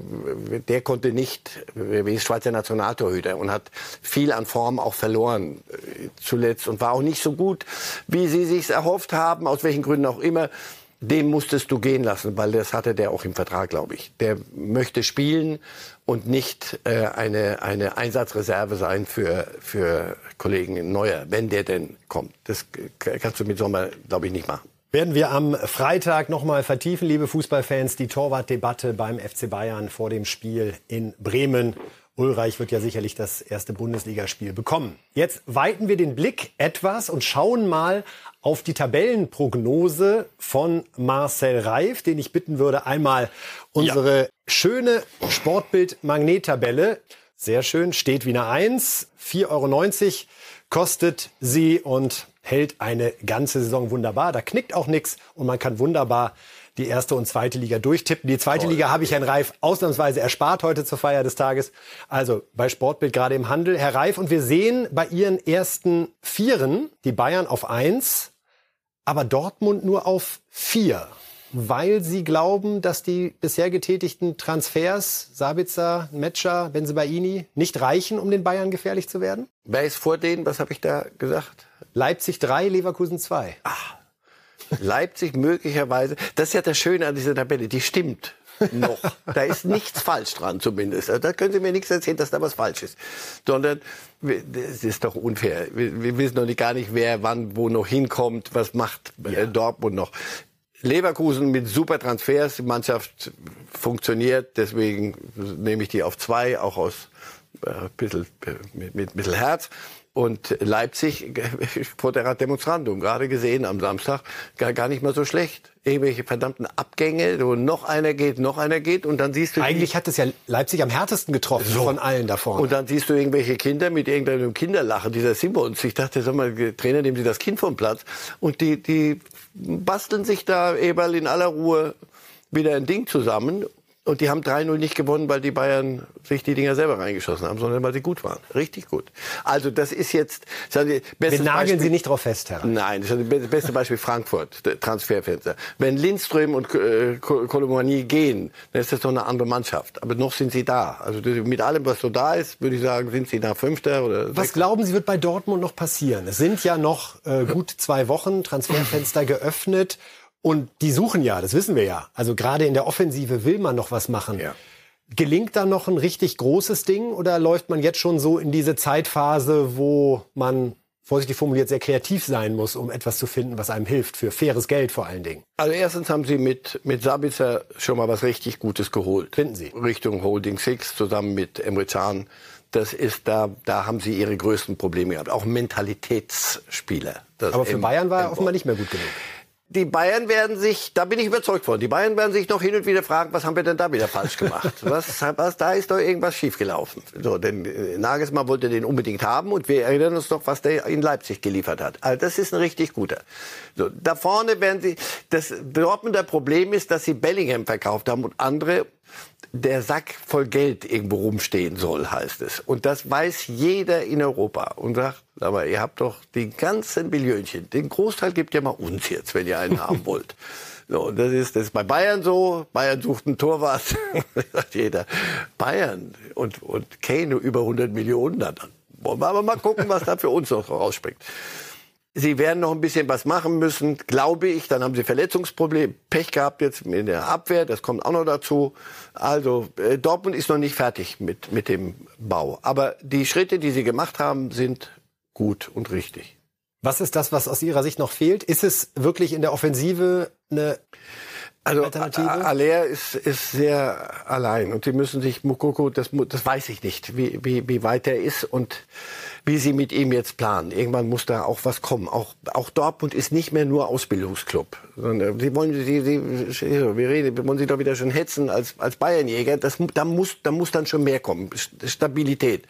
der konnte nicht, wie Schweizer Nationaltorhüter und hat viel an Form auch verloren äh, zuletzt und war auch nicht so gut, wie sie sich erhofft haben, aus welchen Gründen auch immer den musstest du gehen lassen, weil das hatte der auch im Vertrag, glaube ich. Der möchte spielen und nicht äh, eine, eine Einsatzreserve sein für, für Kollegen Neuer, wenn der denn kommt. Das kannst du mit Sommer, glaube ich, nicht machen. Werden wir am Freitag nochmal vertiefen, liebe Fußballfans, die Torwartdebatte beim FC Bayern vor dem Spiel in Bremen. Ulreich wird ja sicherlich das erste Bundesligaspiel bekommen. Jetzt weiten wir den Blick etwas und schauen mal auf die Tabellenprognose von Marcel Reif, den ich bitten würde, einmal unsere ja. schöne Sportbild-Magnettabelle. Sehr schön, steht wie eine Eins, 4,90 Euro kostet sie und hält eine ganze Saison wunderbar. Da knickt auch nichts und man kann wunderbar die erste und zweite Liga durchtippen. Die zweite Toll. Liga habe ich Herrn Reif ausnahmsweise erspart heute zur Feier des Tages. Also bei Sportbild gerade im Handel. Herr Reif, und wir sehen bei Ihren ersten Vieren die Bayern auf eins, aber Dortmund nur auf vier. Weil Sie glauben, dass die bisher getätigten Transfers, Sabitzer, Metscher, Benzebaini, nicht reichen, um den Bayern gefährlich zu werden? Wer ist vor denen? Was habe ich da gesagt? Leipzig 3, Leverkusen 2. Ach, Leipzig möglicherweise, das ist ja das Schöne an dieser Tabelle, die stimmt noch. Da ist nichts falsch dran zumindest. Da können Sie mir nichts erzählen, dass da was falsch ist. Sondern, das ist doch unfair. Wir, wir wissen noch nicht gar nicht, wer wann wo noch hinkommt, was macht äh, ja. Dortmund noch. Leverkusen mit super Transfers, die Mannschaft funktioniert, deswegen nehme ich die auf zwei, auch aus äh, bisschen, äh, mit, mit bisschen Herz. Und Leipzig vor der Demonstrandum, gerade gesehen am Samstag, gar, gar nicht mal so schlecht. Irgendwelche verdammten Abgänge, wo noch einer geht, noch einer geht und dann siehst du... Eigentlich hat es ja Leipzig am härtesten getroffen so. von allen davon. Und dann siehst du irgendwelche Kinder mit irgendeinem Kinderlachen, dieser Simmons. Ich dachte, sag mal, Trainer, nehmen Sie das Kind vom Platz. Und die, die basteln sich da eben in aller Ruhe wieder ein Ding zusammen und die haben 3-0 nicht gewonnen, weil die Bayern sich die Dinger selber reingeschossen haben, sondern weil sie gut waren. Richtig gut. Also das ist jetzt... Das ist Wir nageln Beispiel, Sie nicht drauf fest, Herr. Nein, das ist das beste Beispiel Frankfurt, Transferfenster. Wenn Lindström und äh, Kolomani gehen, dann ist das doch eine andere Mannschaft. Aber noch sind sie da. Also mit allem, was so da ist, würde ich sagen, sind sie da Fünfter oder Was Sechster. glauben Sie, wird bei Dortmund noch passieren? Es sind ja noch äh, gut zwei Wochen Transferfenster geöffnet. Und die suchen ja, das wissen wir ja. Also gerade in der Offensive will man noch was machen. Ja. Gelingt da noch ein richtig großes Ding oder läuft man jetzt schon so in diese Zeitphase, wo man vorsichtig formuliert, sehr kreativ sein muss, um etwas zu finden, was einem hilft, für faires Geld vor allen Dingen. Also erstens haben sie mit, mit Sabitzer schon mal was richtig Gutes geholt. Finden Sie? Richtung Holding Six zusammen mit Emre Can. Das ist da, da haben sie ihre größten Probleme gehabt. Auch Mentalitätsspieler. Aber für Bayern war er offenbar nicht mehr gut genug die Bayern werden sich, da bin ich überzeugt von, die Bayern werden sich noch hin und wieder fragen, was haben wir denn da wieder falsch gemacht? was, was, da ist doch irgendwas schiefgelaufen. So, denn äh, Nagelsmann wollte den unbedingt haben und wir erinnern uns noch, was der in Leipzig geliefert hat. Also das ist ein richtig guter. So, da vorne werden sie, das Dortmunder Problem ist, dass sie Bellingham verkauft haben und andere der Sack voll Geld irgendwo rumstehen soll, heißt es. Und das weiß jeder in Europa und sagt, aber ihr habt doch die ganzen Billionchen. Den Großteil gebt ihr mal uns jetzt, wenn ihr einen haben wollt. So, das ist, das ist bei Bayern so. Bayern sucht einen Torwart. sagt jeder. Bayern und, und Kane über 100 Millionen. Dann wollen wir aber mal gucken, was da für uns noch rausspringt. Sie werden noch ein bisschen was machen müssen, glaube ich. Dann haben sie Verletzungsprobleme, Pech gehabt jetzt in der Abwehr, das kommt auch noch dazu. Also äh, Dortmund ist noch nicht fertig mit, mit dem Bau. Aber die Schritte, die sie gemacht haben, sind gut und richtig. Was ist das, was aus Ihrer Sicht noch fehlt? Ist es wirklich in der Offensive eine also Aller ist, ist sehr allein und sie müssen sich Mukoko, das, das weiß ich nicht, wie, wie, wie weit er ist und wie sie mit ihm jetzt planen. Irgendwann muss da auch was kommen. Auch, auch Dortmund ist nicht mehr nur Ausbildungsclub. Sie wollen, sie, sie, wir reden, wollen sie doch wieder schon hetzen als, als Bayernjäger. Das, da muss, da muss dann schon mehr kommen. Stabilität.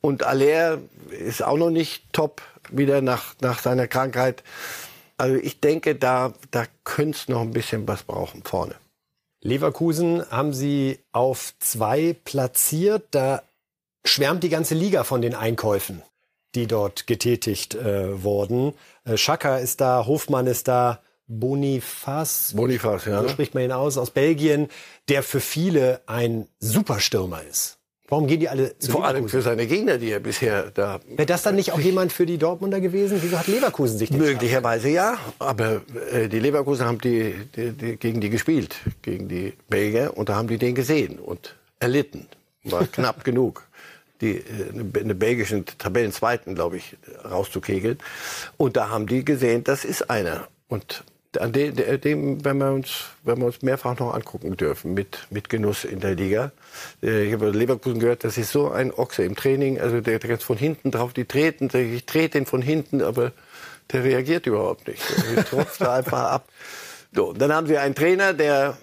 Und Aller ist auch noch nicht top wieder nach, nach seiner Krankheit. Also ich denke, da, da könnte es noch ein bisschen was brauchen vorne. Leverkusen haben sie auf zwei platziert. Da schwärmt die ganze Liga von den Einkäufen, die dort getätigt äh, wurden. Äh, Schaka ist da, Hofmann ist da, Bonifaz, Bonifaz, ja. so spricht man ihn aus, aus Belgien, der für viele ein Superstürmer ist. Warum gehen die alle zu Vor Leverkusen? allem für seine Gegner, die er bisher da. Wäre das dann nicht auch jemand für die Dortmunder gewesen? Wieso hat Leverkusen sich nicht Möglicherweise ja, aber äh, die Leverkusen haben die, die, die, gegen die gespielt, gegen die Belgier, und da haben die den gesehen und erlitten. War knapp genug die äh, eine belgischen Tabellenzweiten, glaube ich, rauszukegeln. Und da haben die gesehen, das ist einer. Und an dem, dem wenn wir uns, wenn wir uns mehrfach noch angucken dürfen, mit, mit Genuss in der Liga. Äh, ich habe Leverkusen gehört, das ist so ein Ochse im Training. Also der, der von hinten drauf, die treten, ich trete den von hinten, aber der reagiert überhaupt nicht. Der tropft einfach ab. So, dann haben sie einen Trainer, der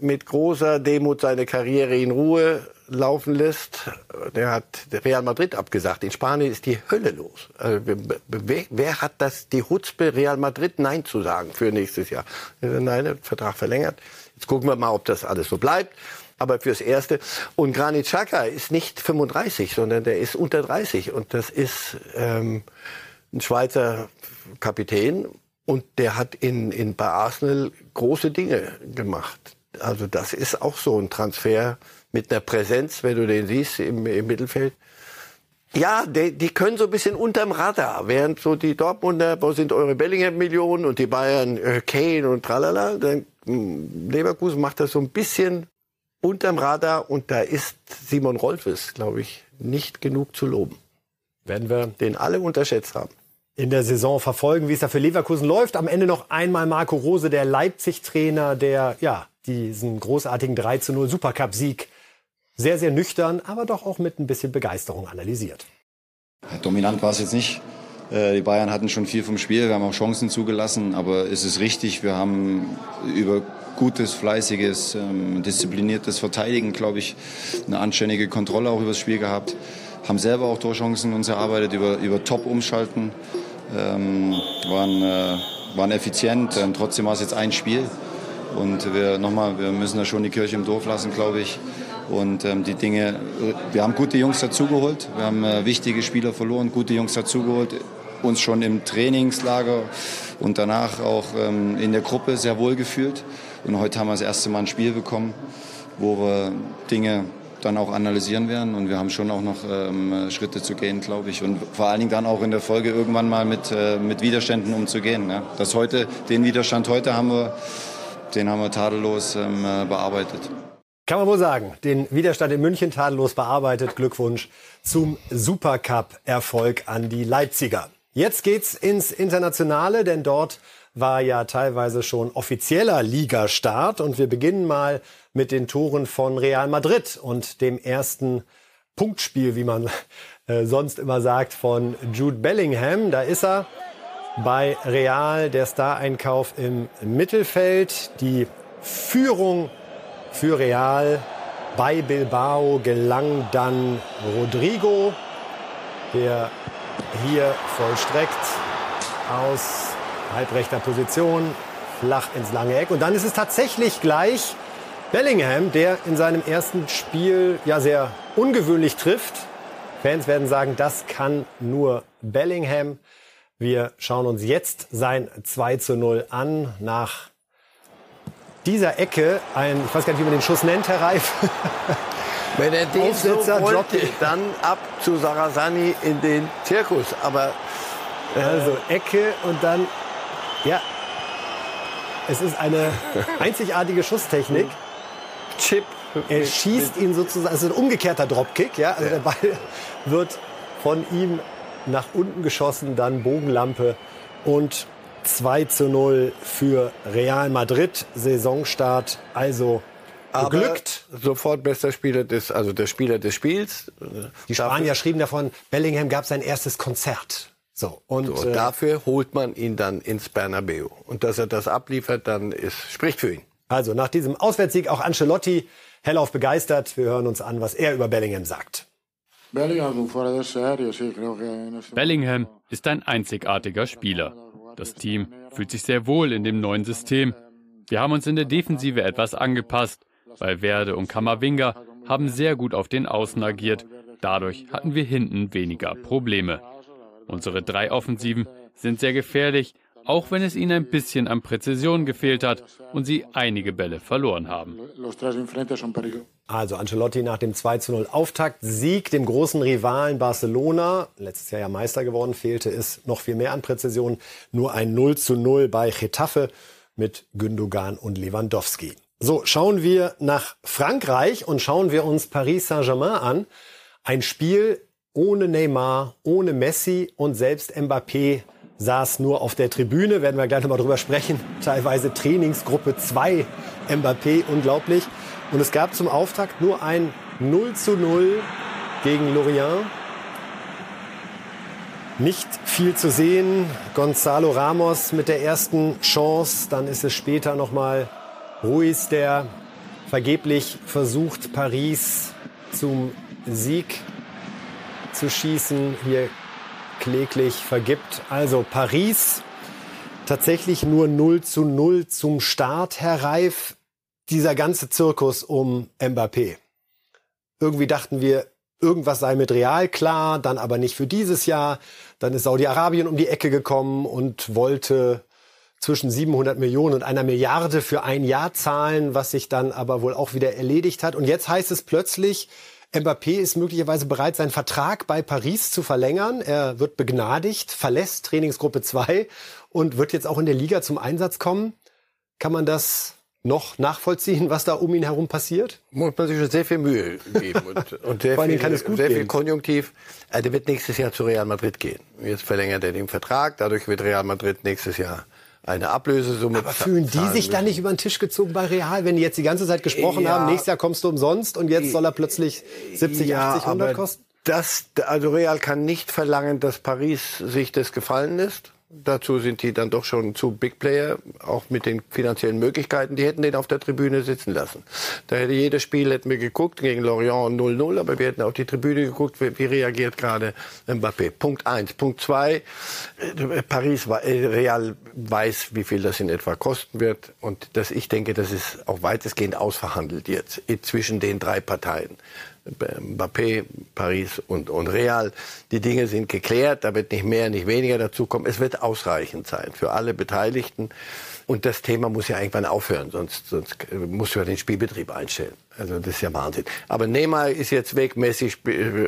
mit großer Demut seine Karriere in Ruhe laufen lässt. Der hat Real Madrid abgesagt. In Spanien ist die Hölle los. Also, wer, wer, hat das die Hutzpe Real Madrid Nein zu sagen für nächstes Jahr? Nein, der Vertrag verlängert. Jetzt gucken wir mal, ob das alles so bleibt. Aber fürs Erste. Und Granit Xhaka ist nicht 35, sondern der ist unter 30. Und das ist ähm, ein Schweizer Kapitän. Und der hat in, in, bei Arsenal große Dinge gemacht. Also das ist auch so ein Transfer, mit einer Präsenz, wenn du den siehst im, im Mittelfeld. Ja, die, die können so ein bisschen unterm Radar, während so die Dortmunder, wo sind eure Bellingham-Millionen und die Bayern äh, Kane und tralala, dann hm, Leverkusen macht das so ein bisschen unterm Radar und da ist Simon Rolfes, glaube ich, nicht genug zu loben. Werden wir den alle unterschätzt haben. In der Saison verfolgen, wie es da für Leverkusen läuft. Am Ende noch einmal Marco Rose, der Leipzig-Trainer, der ja diesen großartigen 3 zu 0 Supercup-Sieg sehr, sehr nüchtern, aber doch auch mit ein bisschen Begeisterung analysiert. Dominant war es jetzt nicht. Äh, die Bayern hatten schon viel vom Spiel, wir haben auch Chancen zugelassen, aber es ist richtig, wir haben über gutes, fleißiges, ähm, diszipliniertes Verteidigen, glaube ich, eine anständige Kontrolle auch über das Spiel gehabt, haben selber auch Torchancen uns erarbeitet über, über Top-Umschalten, ähm, waren, äh, waren effizient, ähm, trotzdem war es jetzt ein Spiel und wir, nochmal, wir müssen da schon die Kirche im Dorf lassen, glaube ich. Und ähm, die Dinge, wir haben gute Jungs dazugeholt, wir haben äh, wichtige Spieler verloren, gute Jungs dazugeholt, uns schon im Trainingslager und danach auch ähm, in der Gruppe sehr wohl gefühlt. Und heute haben wir das erste Mal ein Spiel bekommen, wo wir Dinge dann auch analysieren werden. Und wir haben schon auch noch ähm, Schritte zu gehen, glaube ich. Und vor allen Dingen dann auch in der Folge irgendwann mal mit, äh, mit Widerständen umzugehen. Ja. Das heute, den Widerstand heute haben wir, den haben wir tadellos ähm, äh, bearbeitet. Kann man wohl sagen, den Widerstand in München tadellos bearbeitet. Glückwunsch zum Supercup-Erfolg an die Leipziger. Jetzt geht's ins Internationale, denn dort war ja teilweise schon offizieller Ligastart und wir beginnen mal mit den Toren von Real Madrid und dem ersten Punktspiel, wie man äh, sonst immer sagt, von Jude Bellingham. Da ist er bei Real, der Star-Einkauf im Mittelfeld. Die Führung für Real bei Bilbao gelang dann Rodrigo, der hier vollstreckt aus halbrechter Position flach ins lange Eck. Und dann ist es tatsächlich gleich Bellingham, der in seinem ersten Spiel ja sehr ungewöhnlich trifft. Fans werden sagen, das kann nur Bellingham. Wir schauen uns jetzt sein 2 zu 0 an nach dieser Ecke. Ein, ich weiß gar nicht, wie man den Schuss nennt, Herr Reif. Wenn er den Aufsetzer so wollte, dann ab zu Sarasani in den Zirkus. Aber äh also Ecke und dann ja, es ist eine einzigartige Schusstechnik. Chip. Er schießt ihn sozusagen, es ist ein umgekehrter Dropkick, ja. Also der Ball wird von ihm nach unten geschossen, dann Bogenlampe und 2 zu 0 für Real Madrid. Saisonstart also geglückt. Aber sofort bester Spieler des, also der Spieler des Spiels. Die Spanier schrieben davon, Bellingham gab sein erstes Konzert. So, und so, äh, dafür holt man ihn dann ins Bernabeu. Und dass er das abliefert, dann ist, spricht für ihn. Also nach diesem Auswärtssieg auch Ancelotti hellauf begeistert. Wir hören uns an, was er über Bellingham sagt. Bellingham ist ein einzigartiger Spieler. Das Team fühlt sich sehr wohl in dem neuen System. Wir haben uns in der Defensive etwas angepasst, weil Werde und Kammerwinger haben sehr gut auf den Außen agiert. Dadurch hatten wir hinten weniger Probleme. Unsere drei Offensiven sind sehr gefährlich, auch wenn es ihnen ein bisschen an Präzision gefehlt hat und sie einige Bälle verloren haben. Also Ancelotti nach dem 2 0 Auftaktsieg dem großen Rivalen Barcelona, letztes Jahr ja Meister geworden, fehlte es noch viel mehr an Präzision. Nur ein 0 0 bei Getafe mit Gündogan und Lewandowski. So, schauen wir nach Frankreich und schauen wir uns Paris Saint-Germain an. Ein Spiel, ohne Neymar, ohne Messi und selbst Mbappé saß nur auf der Tribüne. Werden wir gleich nochmal drüber sprechen. Teilweise Trainingsgruppe 2 Mbappé, unglaublich. Und es gab zum Auftakt nur ein 0 zu 0 gegen Lorient. Nicht viel zu sehen. Gonzalo Ramos mit der ersten Chance. Dann ist es später nochmal Ruiz, der vergeblich versucht, Paris zum Sieg zu schießen, hier kläglich vergibt. Also Paris tatsächlich nur 0 zu 0 zum Start, Herr Reif. Dieser ganze Zirkus um Mbappé. Irgendwie dachten wir, irgendwas sei mit Real klar, dann aber nicht für dieses Jahr. Dann ist Saudi-Arabien um die Ecke gekommen und wollte zwischen 700 Millionen und einer Milliarde für ein Jahr zahlen, was sich dann aber wohl auch wieder erledigt hat. Und jetzt heißt es plötzlich, Mbappé ist möglicherweise bereit, seinen Vertrag bei Paris zu verlängern. Er wird begnadigt, verlässt Trainingsgruppe 2 und wird jetzt auch in der Liga zum Einsatz kommen. Kann man das noch nachvollziehen, was da um ihn herum passiert? Muss man sich schon sehr viel Mühe geben und, und sehr, viel, kann es gut sehr viel Konjunktiv. Er wird nächstes Jahr zu Real Madrid gehen. Jetzt verlängert er den Vertrag, dadurch wird Real Madrid nächstes Jahr eine Ablösesumme. Aber fühlen die sich dann nicht über den Tisch gezogen bei Real, wenn die jetzt die ganze Zeit gesprochen ja, haben, nächstes Jahr kommst du umsonst und jetzt soll er plötzlich 70, ja, 80, 100 kosten? Das, also Real kann nicht verlangen, dass Paris sich das gefallen lässt. Dazu sind die dann doch schon zu Big Player, auch mit den finanziellen Möglichkeiten. Die hätten den auf der Tribüne sitzen lassen. Da hätte jedes Spiel, hätten wir geguckt, gegen Lorient 0-0, aber wir hätten auf die Tribüne geguckt, wie, wie reagiert gerade Mbappé. Punkt eins. Punkt zwei, äh, Paris, äh, Real weiß, wie viel das in etwa kosten wird. Und das, ich denke, das ist auch weitestgehend ausverhandelt jetzt zwischen den drei Parteien. Mbappé, Paris und, und Real. Die Dinge sind geklärt, da wird nicht mehr, nicht weniger dazukommen. Es wird ausreichend sein für alle Beteiligten. Und das Thema muss ja irgendwann aufhören, sonst, sonst muss ja den Spielbetrieb einstellen. Also das ist ja Wahnsinn. Aber Neymar ist jetzt weg, Messi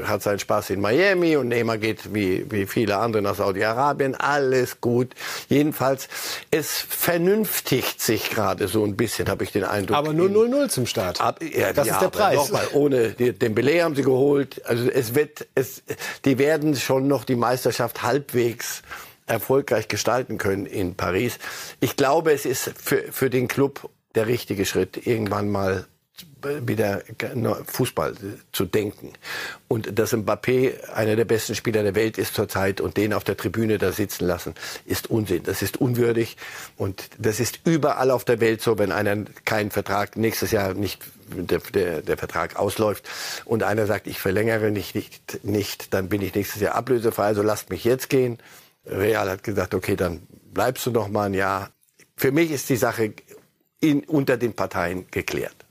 hat seinen Spaß in Miami und Neymar geht wie, wie viele andere nach Saudi-Arabien. Alles gut. Jedenfalls, es vernünftigt sich gerade so ein bisschen, habe ich den Eindruck. Aber nur 0-0 zum Start. Ab, ja, das ja, ist der Preis. Nochmal, ohne den Belay haben sie geholt. Also es wird, es, die werden schon noch die Meisterschaft halbwegs erfolgreich gestalten können in Paris. Ich glaube, es ist für, für den Club der richtige Schritt, irgendwann mal wieder Fußball zu denken. Und dass Mbappé einer der besten Spieler der Welt ist zurzeit und den auf der Tribüne da sitzen lassen, ist Unsinn. Das ist unwürdig und das ist überall auf der Welt so, wenn einer keinen Vertrag nächstes Jahr nicht der, der, der Vertrag ausläuft und einer sagt, ich verlängere nicht, nicht, nicht, dann bin ich nächstes Jahr ablösefrei, also lasst mich jetzt gehen. Real hat gesagt, okay, dann bleibst du noch mal ein Jahr. Für mich ist die Sache in, unter den Parteien geklärt.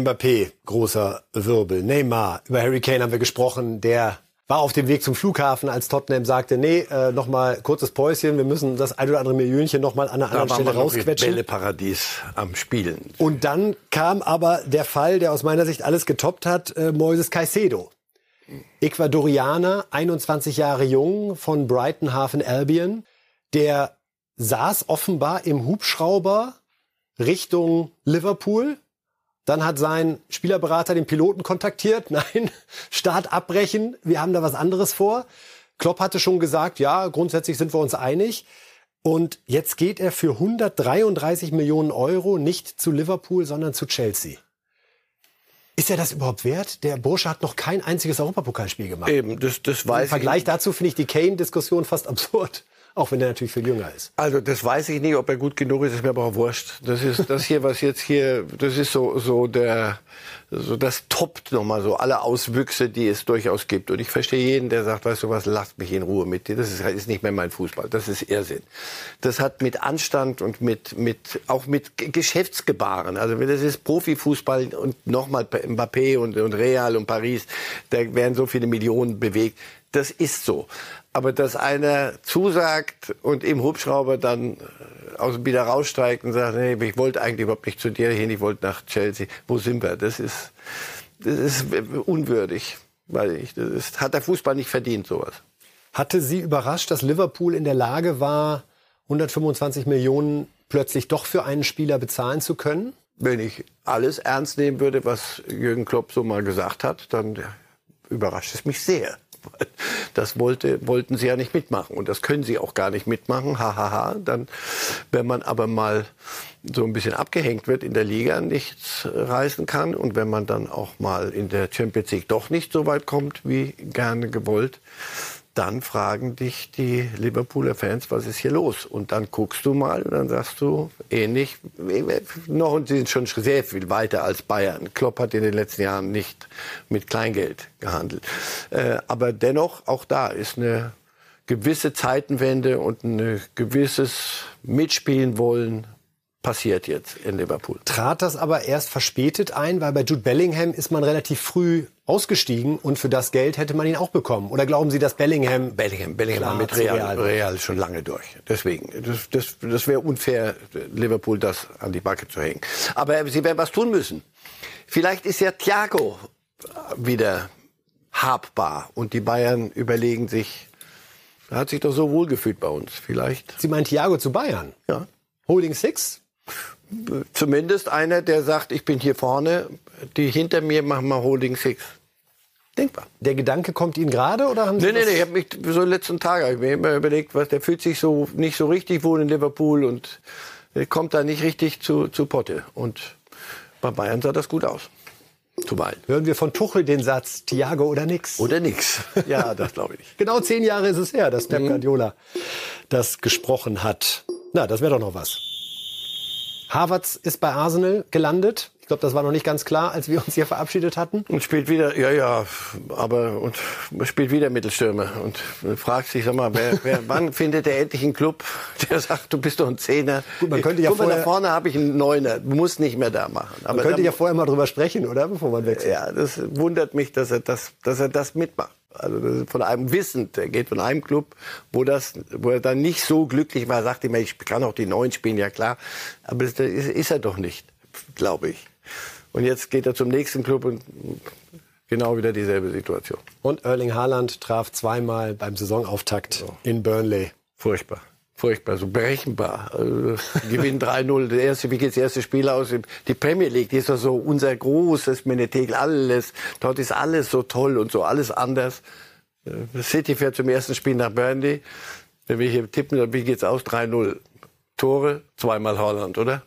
Mbappé, großer Wirbel. Neymar, über Harry Kane haben wir gesprochen, der war auf dem Weg zum Flughafen, als Tottenham sagte, nee, äh, noch mal kurzes Päuschen, wir müssen das ein oder andere Millionchen noch mal an einer da anderen Stelle rausquetschen. Bälleparadies am Spielen. Und dann kam aber der Fall, der aus meiner Sicht alles getoppt hat, äh, Moises Caicedo. Ecuadorianer, 21 Jahre jung, von Brighton Hafen Albion, der saß offenbar im Hubschrauber Richtung Liverpool dann hat sein Spielerberater den Piloten kontaktiert. Nein, Start abbrechen. Wir haben da was anderes vor. Klopp hatte schon gesagt, ja, grundsätzlich sind wir uns einig. Und jetzt geht er für 133 Millionen Euro nicht zu Liverpool, sondern zu Chelsea. Ist er das überhaupt wert? Der Bursche hat noch kein einziges Europapokalspiel gemacht. Eben, das, das weiß Im Vergleich ich. dazu finde ich die Kane-Diskussion fast absurd. Auch wenn er natürlich viel jünger ist. Also das weiß ich nicht, ob er gut genug ist, ist mir aber auch wurscht. Das ist das hier, was jetzt hier, das ist so, so der, so das toppt nochmal so alle Auswüchse, die es durchaus gibt. Und ich verstehe jeden, der sagt, weißt du was, lasst mich in Ruhe mit dir. Das ist, ist nicht mehr mein Fußball. Das ist Irrsinn. Das hat mit Anstand und mit, mit, auch mit Geschäftsgebaren. Also das ist Profifußball und nochmal Mbappé und, und Real und Paris, da werden so viele Millionen bewegt. Das ist so. Aber dass einer zusagt und im Hubschrauber dann äh, aus dem wieder raussteigt und sagt, nee, ich wollte eigentlich überhaupt nicht zu dir hin, ich wollte nach Chelsea. Wo sind wir? Das ist, das ist unwürdig. Weil ich, das ist, hat der Fußball nicht verdient, sowas. Hatte Sie überrascht, dass Liverpool in der Lage war, 125 Millionen plötzlich doch für einen Spieler bezahlen zu können? Wenn ich alles ernst nehmen würde, was Jürgen Klopp so mal gesagt hat, dann überrascht es mich sehr. Das wollte, wollten sie ja nicht mitmachen und das können sie auch gar nicht mitmachen. Hahaha. Ha, ha. Dann, wenn man aber mal so ein bisschen abgehängt wird in der Liga, nichts reißen kann und wenn man dann auch mal in der Champions League doch nicht so weit kommt wie gerne gewollt, dann fragen dich die Liverpooler Fans, was ist hier los? Und dann guckst du mal und dann sagst du, ähnlich, noch und sie sind schon sehr viel weiter als Bayern. Klopp hat in den letzten Jahren nicht mit Kleingeld gehandelt. Äh, aber dennoch, auch da ist eine gewisse Zeitenwende und ein gewisses Mitspielen wollen passiert jetzt in Liverpool. Trat das aber erst verspätet ein, weil bei Jude Bellingham ist man relativ früh ausgestiegen und für das Geld hätte man ihn auch bekommen. Oder glauben Sie, dass Bellingham... Bellingham, Bellingham war mit Real, Real, Real, schon lange durch. Deswegen, das, das, das wäre unfair, Liverpool das an die Backe zu hängen. Aber sie werden was tun müssen. Vielleicht ist ja Thiago wieder habbar und die Bayern überlegen sich, er hat sich doch so wohl gefühlt bei uns. Vielleicht. Sie meinen Thiago zu Bayern? Ja. Holding Six? Zumindest einer, der sagt, ich bin hier vorne, die hinter mir machen mal Holding Six. Denkbar. Der Gedanke kommt Ihnen gerade oder haben Sie Nee, nee, nee, ich habe mich so in den letzten Tagen ich mir immer überlegt, was der fühlt sich so nicht so richtig wohl in Liverpool und kommt da nicht richtig zu, zu Potte. Und bei Bayern sah das gut aus. Zumal. Hören wir von Tuchel den Satz, Thiago oder nix? Oder nix. Ja, das glaube ich nicht. genau zehn Jahre ist es her, dass Pep mhm. Guardiola das gesprochen hat. Na, das wäre doch noch was. Havertz ist bei Arsenal gelandet. Ich glaube, das war noch nicht ganz klar, als wir uns hier verabschiedet hatten. Und spielt wieder, ja, ja, aber und spielt wieder Mittelstürmer und fragt sich, sag mal, wer, wer, wann findet er endlich einen Club, der sagt, du bist doch ein Zehner. Gut, man könnte ja Guck vorher, mal, da vorne habe ich einen Neuner, du musst nicht mehr da machen. Aber man könnte ja vorher mal drüber sprechen, oder, bevor man wechselt. Ja, das wundert mich, dass er das, dass er das mitmacht. Also von einem wissend, er geht von einem Club, wo das, wo er dann nicht so glücklich war, sagt immer, ich kann auch die Neuen spielen, ja klar, aber das ist, ist er doch nicht, glaube ich. Und jetzt geht er zum nächsten Club und genau wieder dieselbe Situation. Und Erling Haaland traf zweimal beim Saisonauftakt so. in Burnley. Furchtbar. Furchtbar, so berechenbar. Also, Gewinn 3-0. Der erste, wie geht das erste Spiel aus? Die Premier League, die ist doch so unser großes Menetegel, alles. Dort ist alles so toll und so alles anders. Äh, City fährt zum ersten Spiel nach Burnley. Wenn wir hier tippen, wie geht's aus? 3-0. Tore, zweimal Holland, oder?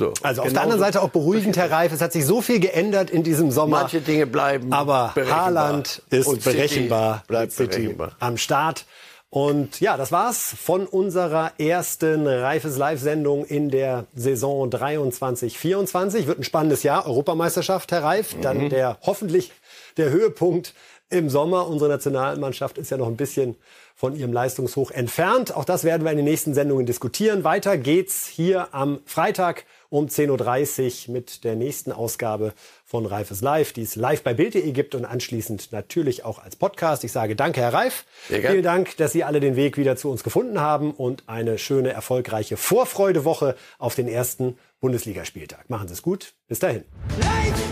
So. Also auf der anderen Seite auch beruhigend, Herr Reif. Es hat sich so viel geändert in diesem Sommer. Manche Dinge bleiben Aber Haaland ist berechenbar. Bleibt berechenbar. Am Start. Und ja, das war's von unserer ersten Reifes Live-Sendung in der Saison 23-24. Wird ein spannendes Jahr. Europameisterschaft, Herr Reif. Mhm. Dann der hoffentlich der Höhepunkt im Sommer. Unsere Nationalmannschaft ist ja noch ein bisschen von ihrem Leistungshoch entfernt. Auch das werden wir in den nächsten Sendungen diskutieren. Weiter geht's hier am Freitag um 10.30 Uhr mit der nächsten Ausgabe von Reifes Live, die es live bei Bild.de gibt und anschließend natürlich auch als Podcast. Ich sage danke, Herr Reif. Vielen Dank, dass Sie alle den Weg wieder zu uns gefunden haben und eine schöne, erfolgreiche Vorfreudewoche auf den ersten Bundesligaspieltag. Machen Sie es gut. Bis dahin. Live!